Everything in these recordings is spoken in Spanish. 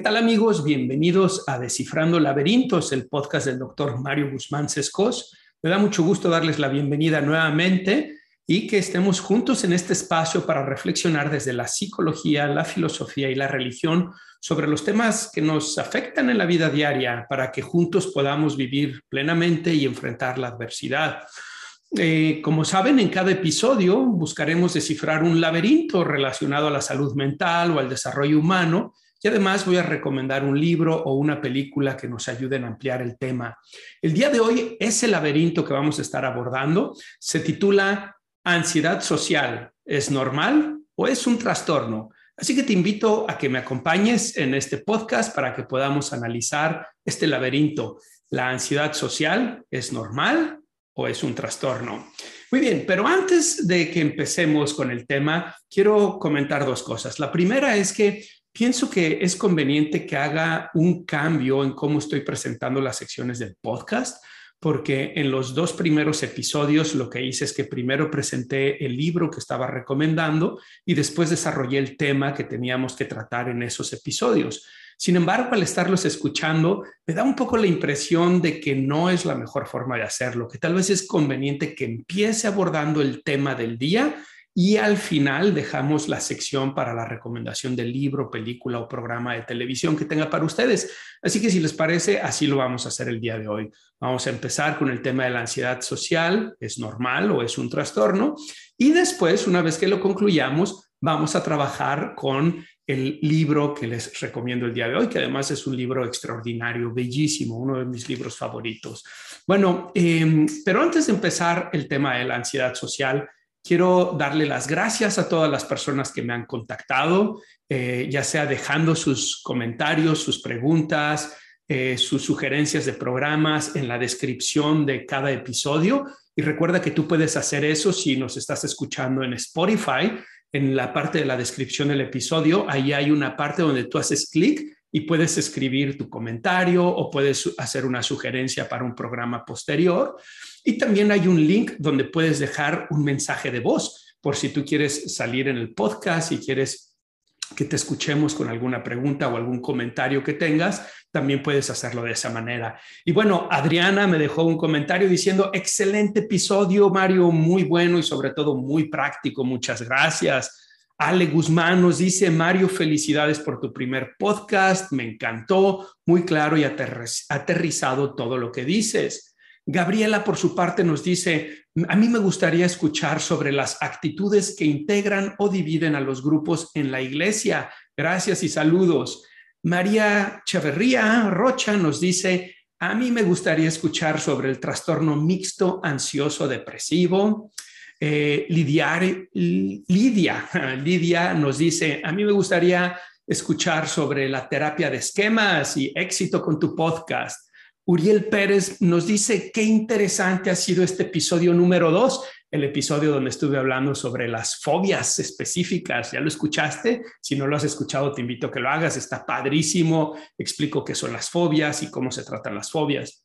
¿Qué tal amigos? Bienvenidos a Descifrando Laberintos, el podcast del doctor Mario Guzmán Sescos. Me da mucho gusto darles la bienvenida nuevamente y que estemos juntos en este espacio para reflexionar desde la psicología, la filosofía y la religión sobre los temas que nos afectan en la vida diaria para que juntos podamos vivir plenamente y enfrentar la adversidad. Eh, como saben, en cada episodio buscaremos descifrar un laberinto relacionado a la salud mental o al desarrollo humano y además voy a recomendar un libro o una película que nos ayuden a ampliar el tema. El día de hoy, ese laberinto que vamos a estar abordando se titula Ansiedad social. ¿Es normal o es un trastorno? Así que te invito a que me acompañes en este podcast para que podamos analizar este laberinto. ¿La ansiedad social es normal o es un trastorno? Muy bien, pero antes de que empecemos con el tema, quiero comentar dos cosas. La primera es que pienso que es conveniente que haga un cambio en cómo estoy presentando las secciones del podcast, porque en los dos primeros episodios lo que hice es que primero presenté el libro que estaba recomendando y después desarrollé el tema que teníamos que tratar en esos episodios. Sin embargo, al estarlos escuchando, me da un poco la impresión de que no es la mejor forma de hacerlo, que tal vez es conveniente que empiece abordando el tema del día y al final dejamos la sección para la recomendación del libro, película o programa de televisión que tenga para ustedes. Así que si les parece, así lo vamos a hacer el día de hoy. Vamos a empezar con el tema de la ansiedad social, ¿es normal o es un trastorno? Y después, una vez que lo concluyamos, vamos a trabajar con el libro que les recomiendo el día de hoy, que además es un libro extraordinario, bellísimo, uno de mis libros favoritos. Bueno, em, pero antes de empezar el tema de la ansiedad social, Quiero darle las gracias a todas las personas que me han contactado, eh, ya sea dejando sus comentarios, sus preguntas, eh, sus sugerencias de programas en la descripción de cada episodio. Y recuerda que tú puedes hacer eso si nos estás escuchando en Spotify. En la parte de la descripción del episodio, ahí hay una parte donde tú haces clic y puedes escribir tu comentario o puedes hacer una sugerencia para un programa posterior. Y también hay un link donde puedes dejar un mensaje de voz por si tú quieres salir en el podcast y quieres que te escuchemos con alguna pregunta o algún comentario que tengas, también puedes hacerlo de esa manera. Y bueno, Adriana me dejó un comentario diciendo, excelente episodio, Mario, muy bueno y sobre todo muy práctico, muchas gracias. Ale Guzmán nos dice, Mario, felicidades por tu primer podcast, me encantó, muy claro y aterrizado todo lo que dices. Gabriela, por su parte, nos dice, a mí me gustaría escuchar sobre las actitudes que integran o dividen a los grupos en la iglesia. Gracias y saludos. María Chaverría Rocha nos dice, a mí me gustaría escuchar sobre el trastorno mixto ansioso depresivo. Eh, Lidia, Lidia nos dice, a mí me gustaría escuchar sobre la terapia de esquemas y éxito con tu podcast. Uriel Pérez nos dice qué interesante ha sido este episodio número dos, el episodio donde estuve hablando sobre las fobias específicas. ¿Ya lo escuchaste? Si no lo has escuchado, te invito a que lo hagas. Está padrísimo. Explico qué son las fobias y cómo se tratan las fobias.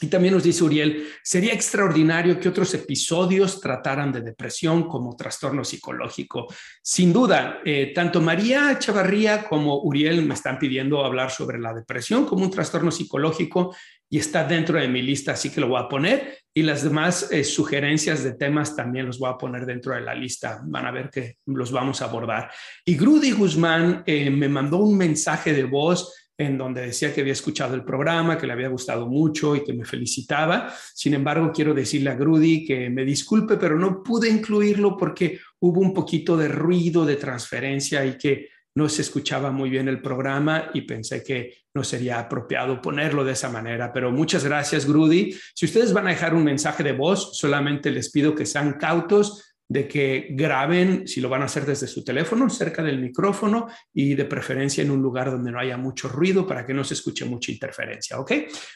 Y también nos dice Uriel, sería extraordinario que otros episodios trataran de depresión como trastorno psicológico. Sin duda, eh, tanto María Chavarría como Uriel me están pidiendo hablar sobre la depresión como un trastorno psicológico y está dentro de mi lista, así que lo voy a poner. Y las demás eh, sugerencias de temas también los voy a poner dentro de la lista. Van a ver que los vamos a abordar. Y Grudy Guzmán eh, me mandó un mensaje de voz en donde decía que había escuchado el programa, que le había gustado mucho y que me felicitaba. Sin embargo, quiero decirle a Grudy que me disculpe, pero no pude incluirlo porque hubo un poquito de ruido de transferencia y que no se escuchaba muy bien el programa y pensé que no sería apropiado ponerlo de esa manera. Pero muchas gracias, Grudy. Si ustedes van a dejar un mensaje de voz, solamente les pido que sean cautos de que graben, si lo van a hacer desde su teléfono, cerca del micrófono y de preferencia en un lugar donde no haya mucho ruido para que no se escuche mucha interferencia, ¿ok?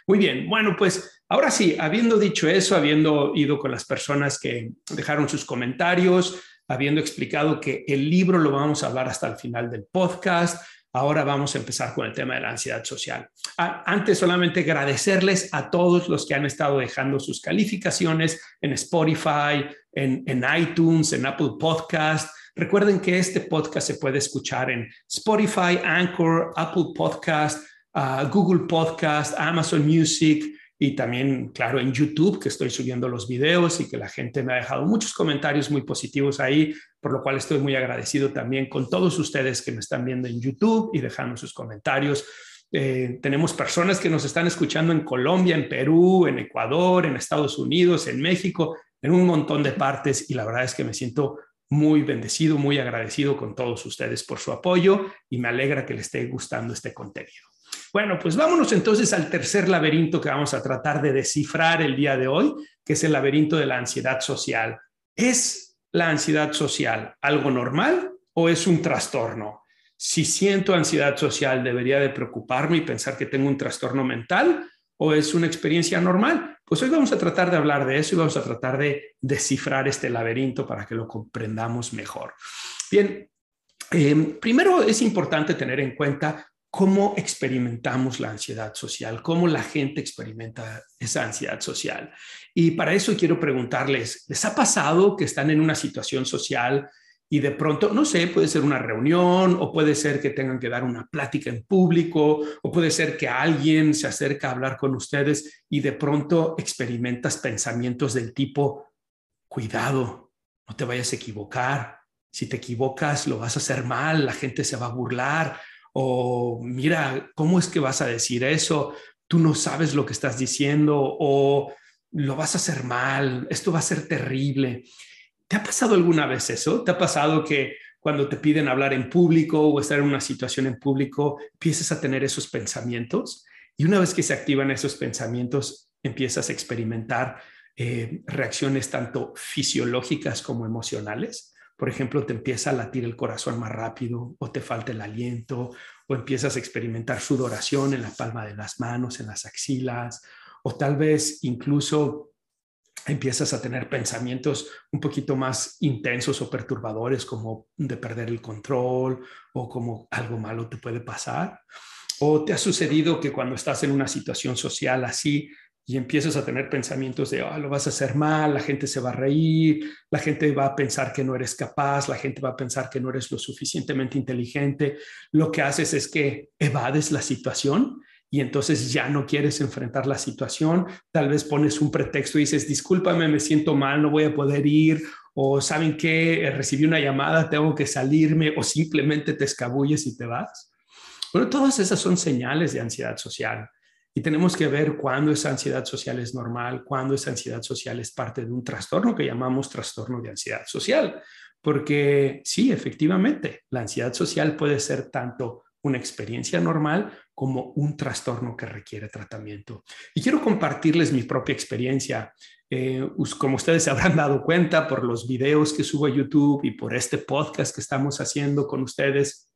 Muy bien, bueno, pues ahora sí, habiendo dicho eso, habiendo ido con las personas que dejaron sus comentarios, habiendo explicado que el libro lo vamos a hablar hasta el final del podcast, Ahora vamos a empezar con el tema de la ansiedad social. Antes solamente agradecerles a todos los que han estado dejando sus calificaciones en Spotify, en, en iTunes, en Apple Podcast. Recuerden que este podcast se puede escuchar en Spotify, Anchor, Apple Podcast, uh, Google Podcast, Amazon Music y también, claro, en YouTube, que estoy subiendo los videos y que la gente me ha dejado muchos comentarios muy positivos ahí, por lo cual estoy muy agradecido también con todos ustedes que me están viendo en YouTube y dejando sus comentarios. Eh, tenemos personas que nos están escuchando en Colombia, en Perú, en Ecuador, en Estados Unidos, en México, en un montón de partes y la verdad es que me siento muy bendecido, muy agradecido con todos ustedes por su apoyo y me alegra que les esté gustando este contenido. Bueno, pues vámonos entonces al tercer laberinto que vamos a tratar de descifrar el día de hoy, que es el laberinto de la ansiedad social. ¿Es la ansiedad social algo normal o es un trastorno? Si siento ansiedad social, ¿debería de preocuparme y pensar que tengo un trastorno mental o es una experiencia normal? Pues hoy vamos a tratar de hablar de eso y vamos a tratar de descifrar este laberinto para que lo comprendamos mejor. Bien, eh, primero es importante tener en cuenta cómo experimentamos la ansiedad social, cómo la gente experimenta esa ansiedad social. Y para eso quiero preguntarles, ¿les ha pasado que están en una situación social y de pronto, no sé, puede ser una reunión o puede ser que tengan que dar una plática en público o puede ser que alguien se acerca a hablar con ustedes y de pronto experimentas pensamientos del tipo, cuidado, no te vayas a equivocar. Si te equivocas, lo vas a hacer mal, la gente se va a burlar, o mira, ¿cómo es que vas a decir eso? Tú no sabes lo que estás diciendo o lo vas a hacer mal, esto va a ser terrible. ¿Te ha pasado alguna vez eso? ¿Te ha pasado que cuando te piden hablar en público o estar en una situación en público, empiezas a tener esos pensamientos? Y una vez que se activan esos pensamientos, empiezas a experimentar eh, reacciones tanto fisiológicas como emocionales por ejemplo, te empieza a latir el corazón más rápido o te falta el aliento o empiezas a experimentar sudoración en la palma de las manos, en las axilas o tal vez incluso empiezas a tener pensamientos un poquito más intensos o perturbadores como de perder el control o como algo malo te puede pasar. ¿O te ha sucedido que cuando estás en una situación social así, y empiezas a tener pensamientos de, oh, lo vas a hacer mal, la gente se va a reír, la gente va a pensar que no eres capaz, la gente va a pensar que no eres lo suficientemente inteligente, lo que haces es que evades la situación y entonces ya no quieres enfrentar la situación, tal vez pones un pretexto y dices, discúlpame, me siento mal, no voy a poder ir, o saben que recibí una llamada, tengo que salirme, o simplemente te escabulles y te vas. Bueno, todas esas son señales de ansiedad social. Y tenemos que ver cuándo esa ansiedad social es normal, cuándo esa ansiedad social es parte de un trastorno que llamamos trastorno de ansiedad social. Porque sí, efectivamente, la ansiedad social puede ser tanto una experiencia normal como un trastorno que requiere tratamiento. Y quiero compartirles mi propia experiencia. Eh, como ustedes se habrán dado cuenta por los videos que subo a YouTube y por este podcast que estamos haciendo con ustedes,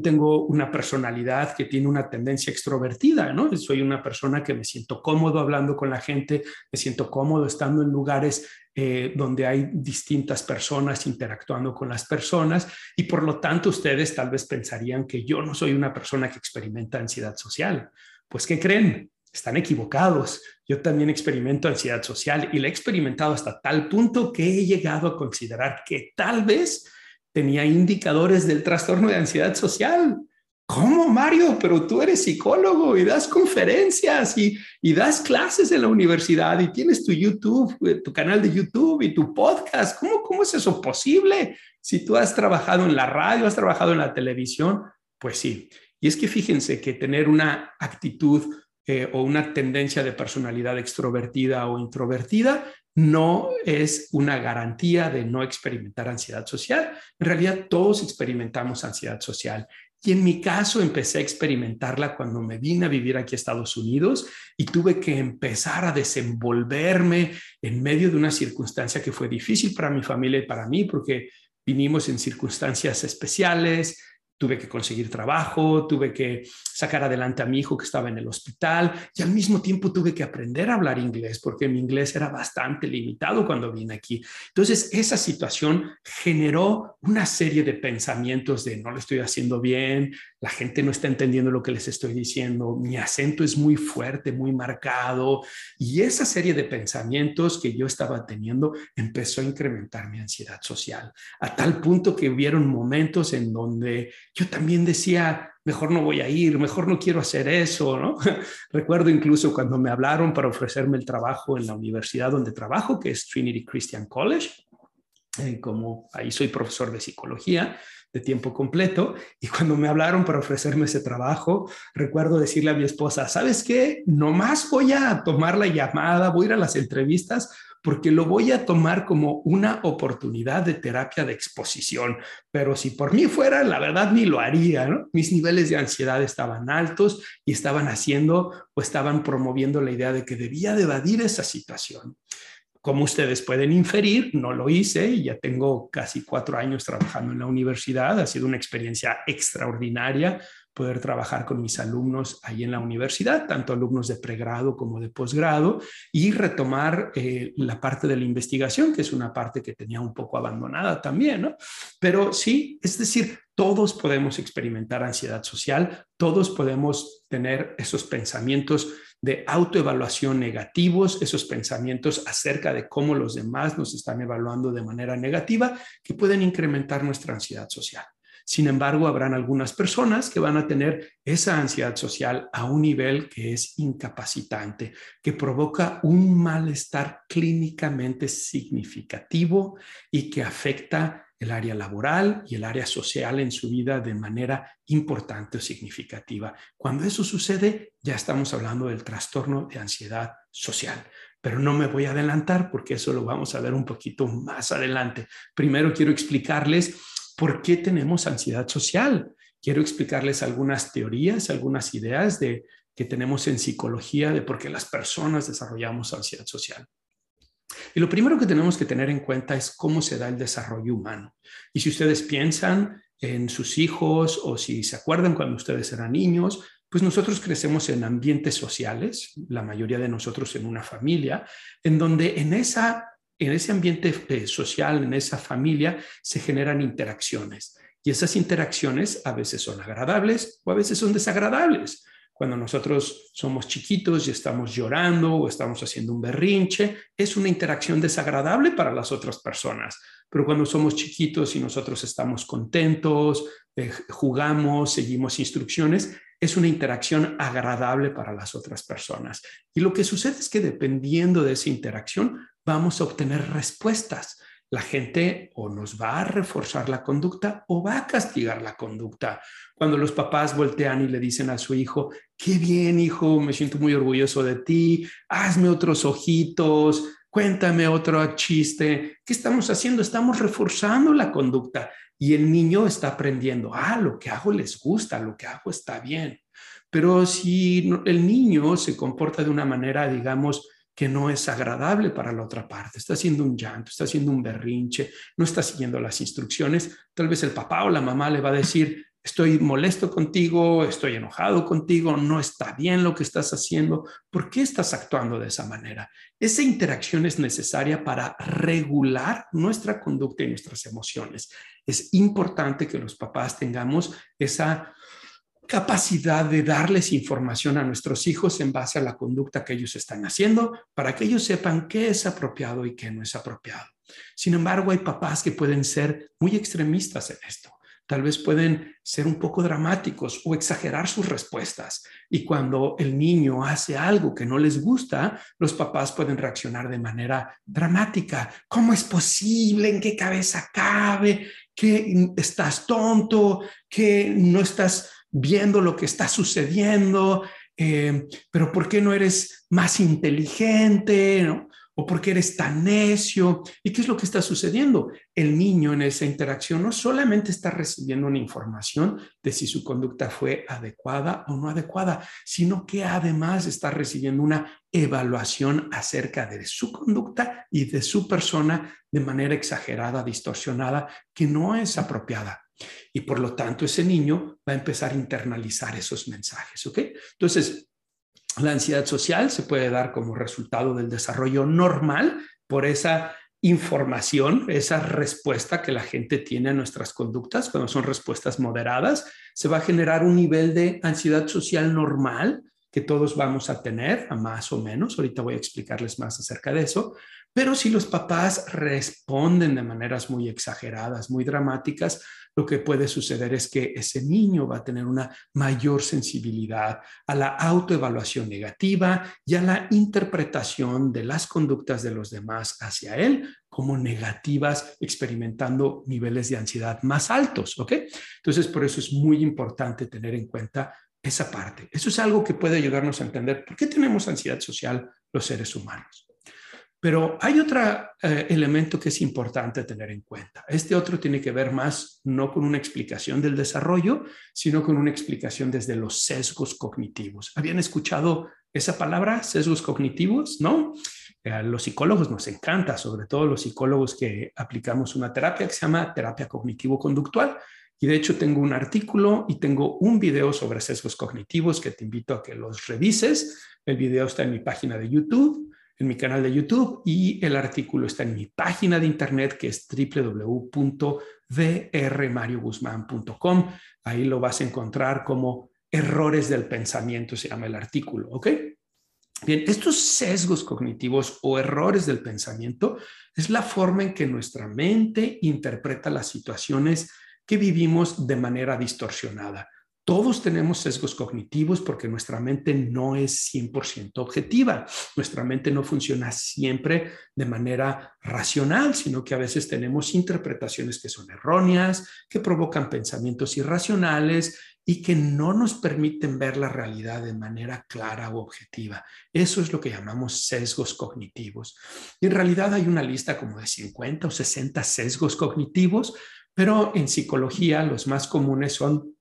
tengo una personalidad que tiene una tendencia extrovertida, ¿no? Soy una persona que me siento cómodo hablando con la gente, me siento cómodo estando en lugares eh, donde hay distintas personas interactuando con las personas y por lo tanto ustedes tal vez pensarían que yo no soy una persona que experimenta ansiedad social. Pues, ¿qué creen? Están equivocados. Yo también experimento ansiedad social y la he experimentado hasta tal punto que he llegado a considerar que tal vez tenía indicadores del trastorno de ansiedad social. ¿Cómo, Mario? Pero tú eres psicólogo y das conferencias y, y, das clases en la universidad y tienes tu YouTube, eh, tu canal de YouTube y tu podcast. ¿Cómo, ¿Cómo es eso posible? Si tú has trabajado en la radio, has trabajado en la televisión, pues sí. Y es que fíjense que tener una actitud eh, o una tendencia de personalidad extrovertida o introvertida no es una garantía de no experimentar ansiedad social. En realidad todos experimentamos ansiedad social. Y en mi caso empecé a experimentarla cuando me vine a vivir aquí a Estados Unidos y tuve que empezar a desenvolverme en medio de una circunstancia que fue difícil para mi familia y para mí porque vinimos en circunstancias especiales, tuve que conseguir trabajo, tuve que sacar adelante a mi hijo que estaba en el hospital y al mismo tiempo tuve que aprender a hablar inglés porque mi inglés era bastante limitado cuando vine aquí. Entonces, esa situación generó una serie de pensamientos de no lo estoy haciendo bien, la gente no está entendiendo lo que les estoy diciendo, mi acento es muy fuerte, muy marcado, y esa serie de pensamientos que yo estaba teniendo empezó a incrementar mi ansiedad social, a tal punto que hubieron momentos en donde yo también decía, mejor no voy a ir, mejor no quiero hacer eso, ¿no? Recuerdo incluso cuando me hablaron para ofrecerme el trabajo en la universidad donde trabajo, que es Trinity Christian College, eh, como ahí soy profesor de psicología, de tiempo completo. Y cuando me hablaron para ofrecerme ese trabajo, recuerdo decirle a mi esposa, ¿sabes qué? Nomás voy a tomar la llamada, voy a ir a las entrevistas porque lo voy a tomar como una oportunidad de terapia de exposición. Pero si por mí fuera, la verdad ni lo haría. Mis niveles de ansiedad estaban altos y estaban haciendo o estaban promoviendo la idea de que debía de evadir esa situación. Como ustedes pueden inferir, no lo hice y ya tengo casi cuatro años trabajando en la universidad. Ha sido una experiencia extraordinaria poder trabajar con mis alumnos ahí en la universidad, tanto alumnos de pregrado como de posgrado, y retomar eh, la parte de la investigación, que es una parte que tenía un poco abandonada también, ¿no? Pero sí, es decir, todos podemos experimentar ansiedad social, todos podemos tener esos pensamientos de autoevaluación negativos, esos pensamientos acerca de cómo los demás nos están evaluando de manera negativa, que pueden incrementar nuestra ansiedad social. Sin embargo, habrán algunas personas que van a tener esa ansiedad social a un nivel que es incapacitante, que provoca un malestar clínicamente significativo y que afecta el área laboral y el área social en su vida de manera importante o significativa. Cuando eso sucede, ya estamos hablando del trastorno de ansiedad social. Pero no me voy a adelantar porque eso lo vamos a ver un poquito más adelante. Primero quiero explicarles ¿Por qué tenemos ansiedad social? Quiero explicarles algunas teorías, algunas ideas de, que tenemos en psicología de por qué las personas desarrollamos ansiedad social. Y lo primero que tenemos que tener en cuenta es cómo se da el desarrollo humano. Y si ustedes piensan en sus hijos o si se acuerdan cuando ustedes eran niños, pues nosotros crecemos en ambientes sociales, la mayoría de nosotros en una familia, en donde en esa en ese ambiente eh, social, en esa familia, se generan interacciones. Y esas interacciones a veces son agradables o a veces son desagradables. Cuando nosotros somos chiquitos y estamos llorando o estamos haciendo un berrinche, es una interacción desagradable para las otras personas. Pero cuando somos chiquitos y nosotros estamos contentos, eh, jugamos, seguimos instrucciones, es una interacción agradable para las otras personas. Y lo que sucede es que dependiendo de esa interacción, vamos a obtener respuestas. La gente o nos va a reforzar la conducta o va a castigar la conducta. Cuando los papás voltean y le dicen a su hijo, qué bien hijo, me siento muy orgulloso de ti, hazme otros ojitos, cuéntame otro chiste. ¿Qué estamos haciendo? Estamos reforzando la conducta y el niño está aprendiendo, ah, lo que hago les gusta, lo que hago está bien. Pero si el niño se comporta de una manera, digamos, que no es agradable para la otra parte. Está haciendo un llanto, está haciendo un berrinche, no está siguiendo las instrucciones. Tal vez el papá o la mamá le va a decir, estoy molesto contigo, estoy enojado contigo, no está bien lo que estás haciendo. ¿Por qué estás actuando de esa manera? Esa interacción es necesaria para regular nuestra conducta y nuestras emociones. Es importante que los papás tengamos esa capacidad de darles información a nuestros hijos en base a la conducta que ellos están haciendo para que ellos sepan qué es apropiado y qué no es apropiado. Sin embargo, hay papás que pueden ser muy extremistas en esto. Tal vez pueden ser un poco dramáticos o exagerar sus respuestas. Y cuando el niño hace algo que no les gusta, los papás pueden reaccionar de manera dramática. ¿Cómo es posible? ¿En qué cabeza cabe? ¿Que estás tonto? ¿Que no estás viendo lo que está sucediendo, eh, pero ¿por qué no eres más inteligente? ¿O por qué eres tan necio? ¿Y qué es lo que está sucediendo? El niño en esa interacción no solamente está recibiendo una información de si su conducta fue adecuada o no adecuada, sino que además está recibiendo una evaluación acerca de su conducta y de su persona de manera exagerada, distorsionada, que no es apropiada. Y por lo tanto, ese niño va a empezar a internalizar esos mensajes, ¿ok? Entonces, la ansiedad social se puede dar como resultado del desarrollo normal por esa información, esa respuesta que la gente tiene a nuestras conductas, cuando son respuestas moderadas, se va a generar un nivel de ansiedad social normal que todos vamos a tener, a más o menos. Ahorita voy a explicarles más acerca de eso. Pero si los papás responden de maneras muy exageradas, muy dramáticas, lo que puede suceder es que ese niño va a tener una mayor sensibilidad a la autoevaluación negativa y a la interpretación de las conductas de los demás hacia él como negativas, experimentando niveles de ansiedad más altos, ¿ok? Entonces, por eso es muy importante tener en cuenta esa parte. Eso es algo que puede ayudarnos a entender por qué tenemos ansiedad social los seres humanos. Pero hay otro eh, elemento que es importante tener en cuenta. Este otro tiene que ver más no con una explicación del desarrollo, sino con una explicación desde los sesgos cognitivos. ¿Habían escuchado esa palabra, sesgos cognitivos? ¿No? Eh, a los psicólogos nos encanta, sobre todo los psicólogos que aplicamos una terapia que se llama terapia cognitivo-conductual. Y de hecho tengo un artículo y tengo un video sobre sesgos cognitivos que te invito a que los revises. El video está en mi página de YouTube en mi canal de YouTube y el artículo está en mi página de internet que es www.drmarioguzman.com. Ahí lo vas a encontrar como errores del pensamiento, se llama el artículo, ¿ok? Bien, estos sesgos cognitivos o errores del pensamiento es la forma en que nuestra mente interpreta las situaciones que vivimos de manera distorsionada. Todos tenemos sesgos cognitivos porque nuestra mente no es 100% objetiva. Nuestra mente no funciona siempre de manera racional, sino que a veces tenemos interpretaciones que son erróneas, que provocan pensamientos irracionales y que no nos permiten ver la realidad de manera clara o objetiva. Eso es lo que llamamos sesgos cognitivos. Y en realidad hay una lista como de 50 o 60 sesgos cognitivos, pero en psicología los más comunes son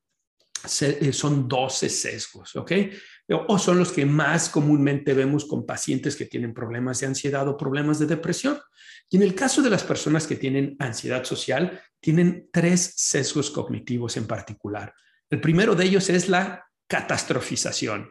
eh, son 12 sesgos, ¿ok? O son los que más comúnmente vemos con pacientes que tienen problemas de ansiedad o problemas de depresión. Y en el caso de las personas que tienen ansiedad social, tienen tres sesgos cognitivos en particular. El primero de ellos es la catastrofización.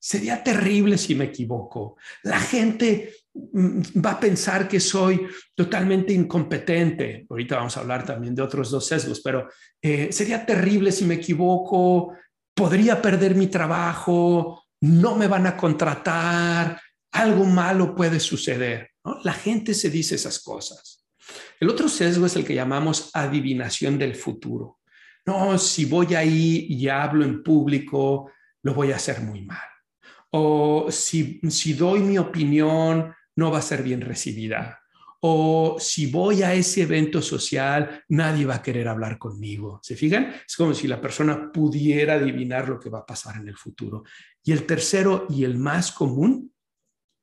Sería terrible si me equivoco. La gente va a pensar que soy totalmente incompetente. Ahorita vamos a hablar también de otros dos sesgos, pero eh, sería terrible si me equivoco, podría perder mi trabajo, no me van a contratar, algo malo puede suceder. La gente se dice esas cosas. El otro sesgo es el que llamamos adivinación del futuro no, si voy ahí y hablo en público, lo voy a hacer muy mal. O si, si doy mi opinión, no va a ser bien recibida. O si voy a ese evento social, nadie va a querer hablar conmigo. ¿Se fijan? Es como si la persona pudiera adivinar lo que va a pasar en el futuro. Y el tercero y el más común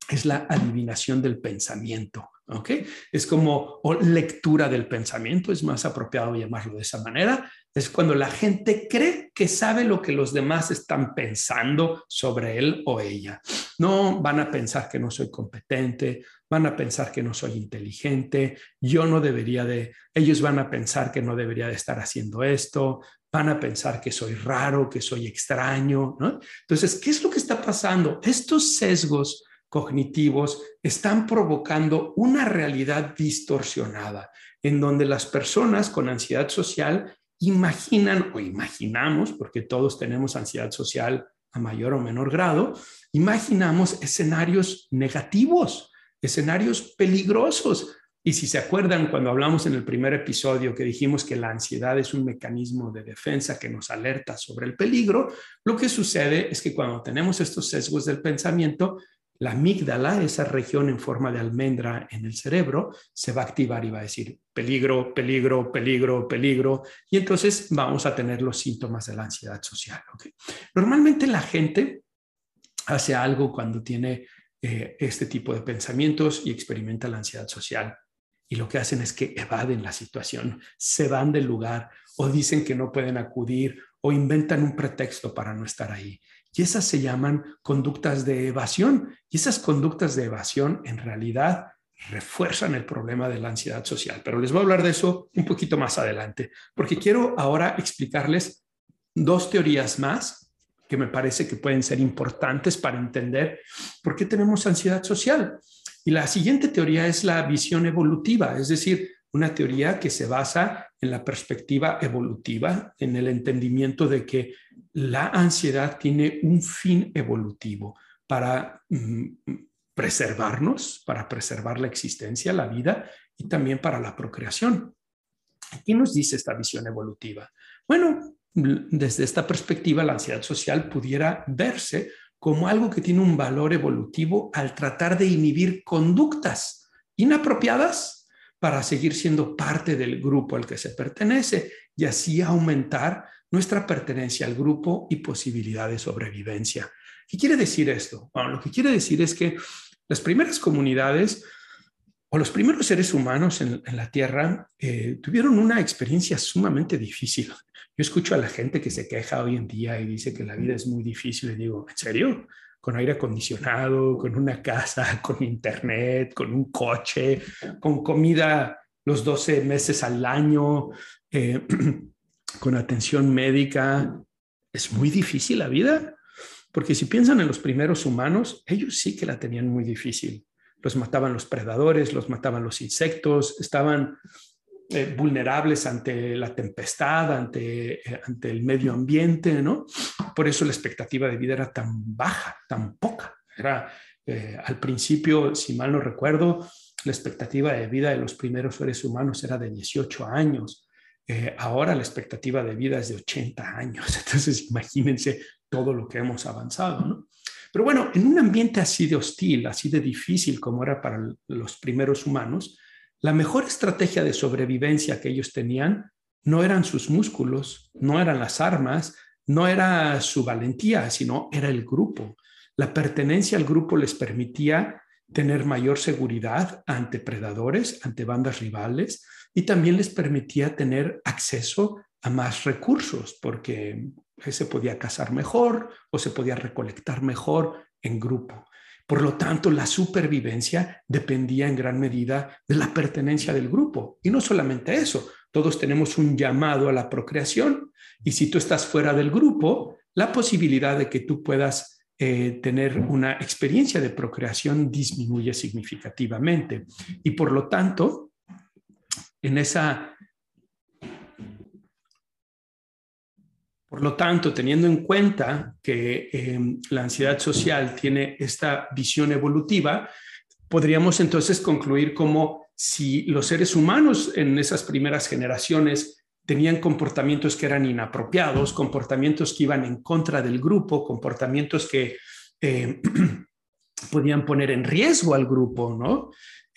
es la adivinación del pensamiento. ¿Ok? Es como o lectura del pensamiento, es más apropiado llamarlo de esa manera. Es cuando la gente cree que sabe lo que los demás están pensando sobre él o ella. No van a pensar que no soy competente, van a pensar que no soy inteligente, yo no debería de, ellos van a pensar que no debería de estar haciendo esto, van a pensar que soy raro, que soy extraño, ¿no? Entonces, ¿qué es lo que está pasando? Estos sesgos cognitivos están provocando una realidad distorsionada en donde las personas con ansiedad social imaginan o imaginamos, porque todos tenemos ansiedad social a mayor o menor grado, imaginamos escenarios negativos, escenarios peligrosos. Y si se acuerdan, cuando hablamos en el primer episodio que dijimos que la ansiedad es un mecanismo de defensa que nos alerta sobre el peligro, lo que sucede es que cuando tenemos estos sesgos del pensamiento, la amígdala, esa región en forma de almendra en el cerebro, se va a activar y va a decir peligro, peligro, peligro, peligro, y entonces vamos a tener los síntomas de la ansiedad social. Normalmente la gente hace algo cuando tiene eh, este tipo de pensamientos y experimenta la ansiedad social. Y lo que hacen es que evaden la situación, se van del lugar o dicen que no pueden acudir o inventan un pretexto para no estar ahí. Y esas se llaman conductas de evasión. Y esas conductas de evasión en realidad refuerzan el problema de la ansiedad social. Pero les voy a hablar de eso un poquito más adelante, porque quiero ahora explicarles dos teorías más que me parece que pueden ser importantes para entender por qué tenemos ansiedad social. Y la siguiente teoría es la visión evolutiva, es decir, una teoría que se basa en la perspectiva evolutiva, en el entendimiento de que la ansiedad tiene un fin evolutivo para mm, preservarnos, para preservar la existencia, la vida y también para la procreación. ¿Qué nos dice esta visión evolutiva? Bueno, desde esta perspectiva, la ansiedad social pudiera verse como algo que tiene un valor evolutivo al tratar de inhibir conductas inapropiadas para seguir siendo parte del grupo al que se pertenece y así aumentar nuestra pertenencia al grupo y posibilidad de sobrevivencia. ¿Qué quiere decir esto? Lo que quiere decir es que las primeras comunidades o los primeros seres humanos en, la Tierra eh, tuvieron una experiencia sumamente difícil. Yo escucho a la gente que se queja hoy en día y dice que la vida es muy difícil y digo, ¿en serio? Con aire acondicionado, con una casa, con internet, con un coche, con comida los 12 meses al año, eh, con atención médica. Es muy difícil la vida, porque si piensan en los primeros humanos, ellos sí que la tenían muy difícil los mataban los predadores, los mataban los insectos, estaban eh, vulnerables ante la tempestad, ante, eh, ante el medio ambiente, ¿no? Por eso la expectativa de vida era tan baja, tan poca. Era eh, al principio, si mal no recuerdo, la expectativa de vida de los primeros seres humanos era de 18 años. ahora la expectativa de vida es de 80 años. Entonces, imagínense todo lo que hemos avanzado, ¿no? Pero bueno, en un ambiente así de hostil, así de difícil como era para los primeros humanos, la mejor estrategia de sobrevivencia que ellos tenían no eran sus músculos, no eran las armas, no era su valentía, sino era el grupo. La pertenencia al grupo les permitía tener mayor seguridad ante predadores, ante bandas rivales, y también les permitía tener acceso a más recursos, porque se podía cazar mejor o se podía recolectar mejor en grupo. Por lo tanto, la supervivencia dependía en gran medida de la pertenencia del grupo. Y no solamente eso, todos tenemos un llamado a la procreación y si tú estás fuera del grupo, la posibilidad de que tú puedas eh, tener una experiencia de procreación disminuye significativamente. Y por lo tanto, en esa Por lo tanto, teniendo en cuenta que em, la ansiedad social tiene esta visión evolutiva, podríamos entonces concluir como si los seres humanos en esas primeras generaciones tenían comportamientos que eran inapropiados, comportamientos que iban en contra del grupo, comportamientos que em, podían poner en riesgo al grupo, ¿no?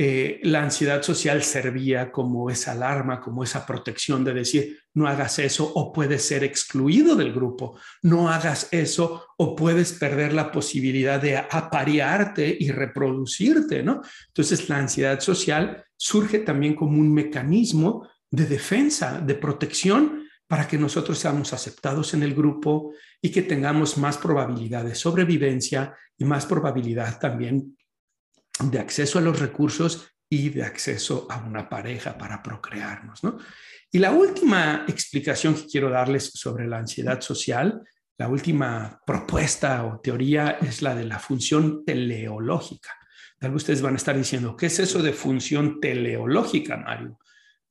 Eh, la ansiedad social servía como esa alarma, como esa protección de decir, no hagas eso o puedes ser excluido del grupo, no hagas eso o puedes perder la posibilidad de aparearte y reproducirte, ¿no? Entonces la ansiedad social surge también como un mecanismo de defensa, de protección para que nosotros seamos aceptados en el grupo y que tengamos más probabilidad de sobrevivencia y más probabilidad también de acceso a los recursos y de acceso a una pareja para procrearnos. ¿no? Y la última explicación que quiero darles sobre la ansiedad social, la última propuesta o teoría es la de la función teleológica. Tal vez ustedes van a estar diciendo, ¿qué es eso de función teleológica, Mario?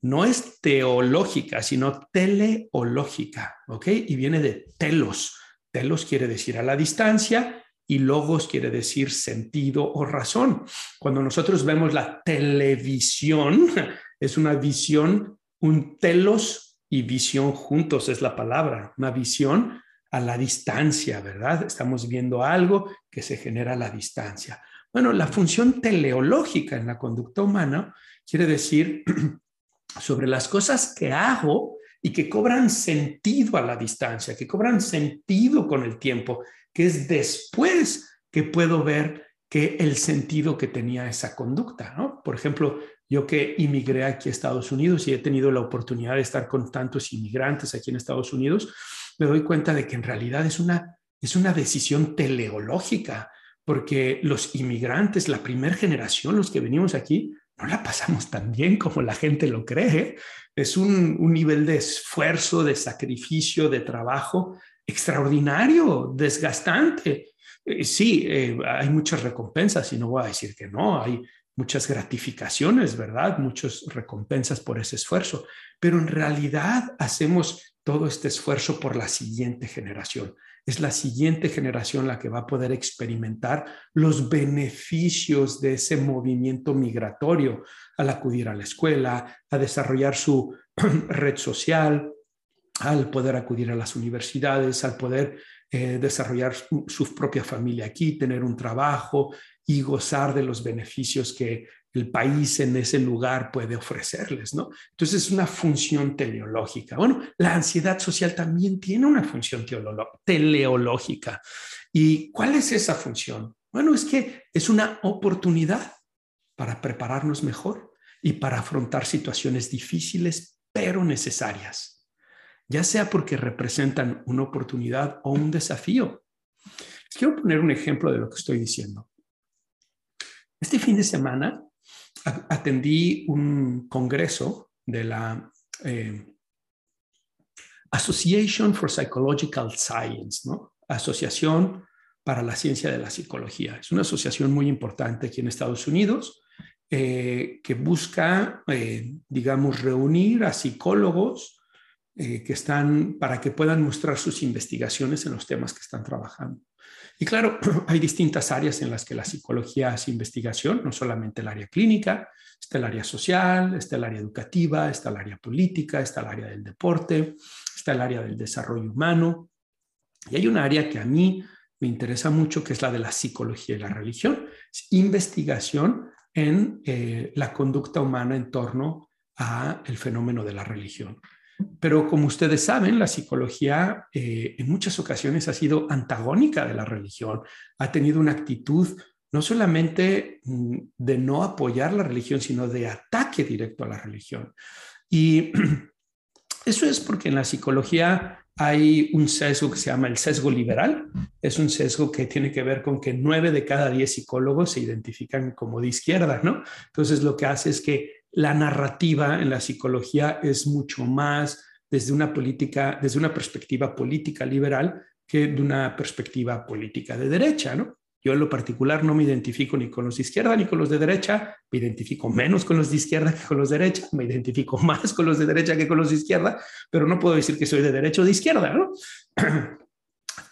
No es teológica, sino teleológica, ¿ok? Y viene de telos. Telos quiere decir a la distancia y logos quiere decir sentido o razón. Cuando nosotros vemos la televisión, es una visión, un telos y visión juntos es la palabra, una visión a la distancia, ¿verdad? Estamos viendo algo que se genera a la distancia. Bueno, la función teleológica en la conducta humana quiere decir sobre las cosas que hago y que cobran sentido a la distancia, que cobran sentido con el tiempo, que es después que puedo ver que el sentido que tenía esa conducta, ¿no? Por ejemplo, yo que inmigré aquí a Estados Unidos y he tenido la oportunidad de estar con tantos inmigrantes aquí en Estados Unidos, me doy cuenta de que en realidad es una, es una decisión teleológica, porque los inmigrantes, la primera generación, los que venimos aquí, no la pasamos tan bien como la gente lo cree. Es un, un nivel de esfuerzo, de sacrificio, de trabajo extraordinario, desgastante. Eh, sí, eh, hay muchas recompensas y no voy a decir que no, hay muchas gratificaciones, ¿verdad? Muchas recompensas por ese esfuerzo, pero en realidad hacemos todo este esfuerzo por la siguiente generación. Es la siguiente generación la que va a poder experimentar los beneficios de ese movimiento migratorio al acudir a la escuela, a desarrollar su red social, al poder acudir a las universidades, al poder eh, desarrollar su, propia familia aquí, tener un trabajo y gozar de los beneficios que el país en ese lugar puede ofrecerles, ¿no? Entonces es una función teleológica. Bueno, la ansiedad social también tiene una función teleológica. ¿Y cuál es esa función? Bueno, es que es una oportunidad para prepararnos mejor y para afrontar situaciones difíciles pero necesarias ya sea porque representan una oportunidad o un desafío. Quiero poner un ejemplo de lo que estoy diciendo. Este fin de semana atendí un congreso de la eh, Association for Psychological Science, ¿no? Asociación para la Ciencia de la Psicología. Es una asociación muy importante aquí en Estados Unidos eh, que busca, eh, digamos, reunir a psicólogos eh, que están para que puedan mostrar sus investigaciones en los temas que están trabajando. Y claro, hay distintas áreas en las que la psicología hace investigación, no solamente el área clínica, está el área social, está el área educativa, está el área política, está el área del deporte, está el área del desarrollo humano. Y hay un área que a mí me interesa mucho, que es la de la psicología y la religión, es investigación en eh, la conducta humana en torno a el fenómeno de la religión. Pero como ustedes saben, la psicología eh, en muchas ocasiones ha sido antagónica de la religión, ha tenido una actitud no solamente mm, de no apoyar la religión, sino de ataque directo a la religión. Y eso es porque en la psicología hay un sesgo que se llama el sesgo liberal. Es un sesgo que tiene que ver con que nueve de cada diez psicólogos se identifican como de izquierda, ¿no? Entonces lo que hace es que la narrativa en la psicología es mucho más desde una política, desde una perspectiva política liberal que de una perspectiva política de derecha, ¿no? Yo en lo particular no me identifico ni con los de izquierda ni con los de derecha, me identifico menos con los de izquierda que con los de derecha, me identifico más con los de derecha que con los de izquierda, pero no puedo decir que soy de derecha o de izquierda, ¿no?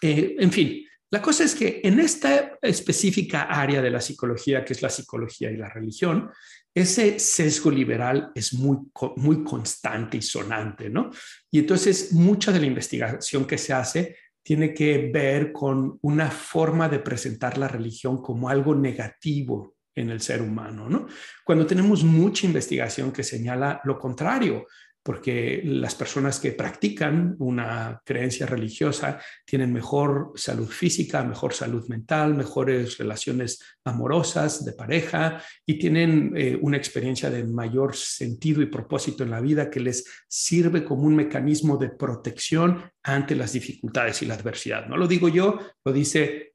Eh, en fin, la cosa es que en esta específica área de la psicología, que es la psicología y la religión, ese sesgo liberal es muy, muy constante y sonante, ¿no? Y entonces mucha de la investigación que se hace tiene que ver con una forma de presentar la religión como algo negativo en el ser humano, ¿no? Cuando tenemos mucha investigación que señala lo contrario, porque las personas que practican una creencia religiosa tienen mejor salud física, mejor salud mental, mejores relaciones amorosas de pareja y tienen eh, una experiencia de mayor sentido y propósito en la vida que les sirve como un mecanismo de protección ante las dificultades y la adversidad. No lo digo yo, lo dice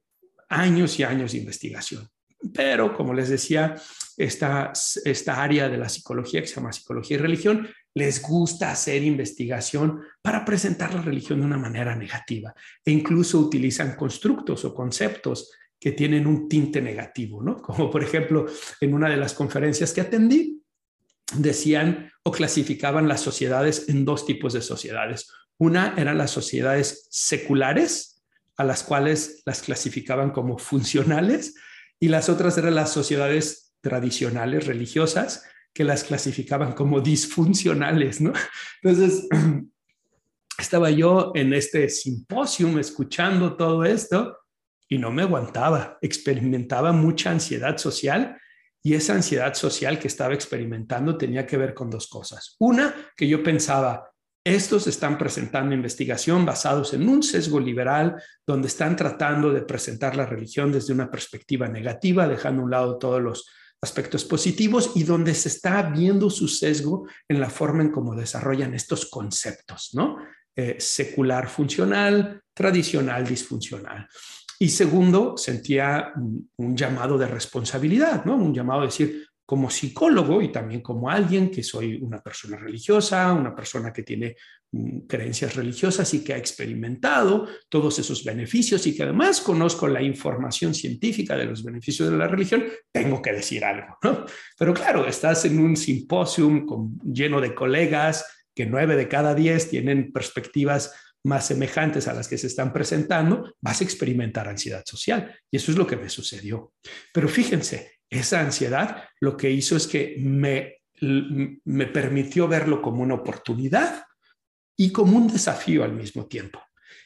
años y años de investigación. Pero, como les decía, esta, esta área de la psicología que se llama psicología y religión les gusta hacer investigación para presentar la religión de una manera negativa e incluso utilizan constructos o conceptos que tienen un tinte negativo, ¿no? Como por ejemplo, en una de las conferencias que atendí, decían o clasificaban las sociedades en dos tipos de sociedades. Una eran las sociedades seculares, a las cuales las clasificaban como funcionales, y las otras eran las sociedades tradicionales, religiosas, que las clasificaban como disfuncionales, ¿no? Entonces, estaba yo en este simposio escuchando todo esto y no me aguantaba, experimentaba mucha ansiedad social y esa ansiedad social que estaba experimentando tenía que ver con dos cosas. Una, que yo pensaba, estos están presentando investigación basados en un sesgo liberal donde están tratando de presentar la religión desde una perspectiva negativa, dejando a un lado todos los aspectos positivos y donde se está viendo su sesgo en la forma en cómo desarrollan estos conceptos, ¿no? Eh, secular funcional, tradicional disfuncional. Y segundo, sentía un, llamado de responsabilidad, ¿no? Un llamado a decir, como psicólogo y también como alguien que soy una persona religiosa, una persona que tiene mm, creencias religiosas y que ha experimentado todos esos beneficios y que además conozco la información científica de los beneficios de la religión, tengo que decir algo, ¿no? Pero claro, estás en un simposium lleno de colegas que nueve de cada diez tienen perspectivas más semejantes a las que se están presentando, vas a experimentar ansiedad social. Y eso es lo que me sucedió. Pero fíjense, esa ansiedad lo que hizo es que me, me permitió verlo como una oportunidad y como un desafío al mismo tiempo.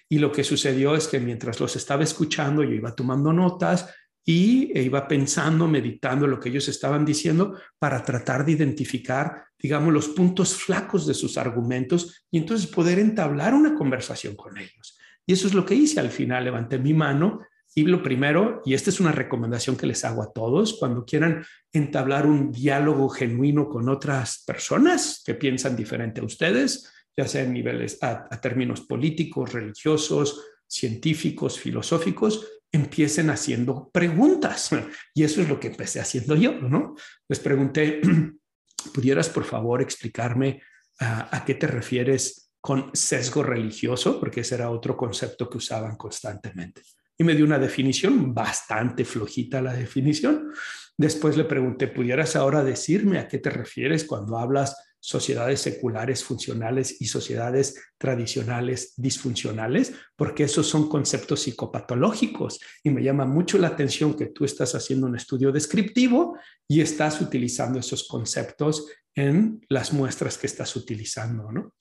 Y lo que sucedió es que mientras los estaba escuchando, yo iba tomando notas, y e iba pensando, meditando lo que ellos estaban diciendo para tratar de identificar, digamos, los puntos flacos de sus argumentos y entonces poder entablar una conversación con ellos. Y eso es lo que hice al final, levanté mi mano y lo primero, y esta es una recomendación que les hago a todos, cuando quieran entablar un diálogo genuino con otras personas que piensan diferente a ustedes, ya sea en niveles, a, a términos políticos, religiosos, científicos, filosóficos, empiecen haciendo preguntas. Y eso es lo que empecé haciendo yo, ¿no? Les pregunté, ¿pudieras por favor explicarme a, qué te refieres con sesgo religioso? Porque ese era otro concepto que usaban constantemente. Y me dio una definición, bastante flojita la definición. Después le pregunté, ¿pudieras ahora decirme a qué te refieres cuando hablas sociedades seculares funcionales y sociedades tradicionales disfuncionales, porque esos son conceptos psicopatológicos. Y me llama mucho la atención que tú estás haciendo un estudio descriptivo y estás utilizando esos conceptos en las muestras que estás utilizando, ¿no?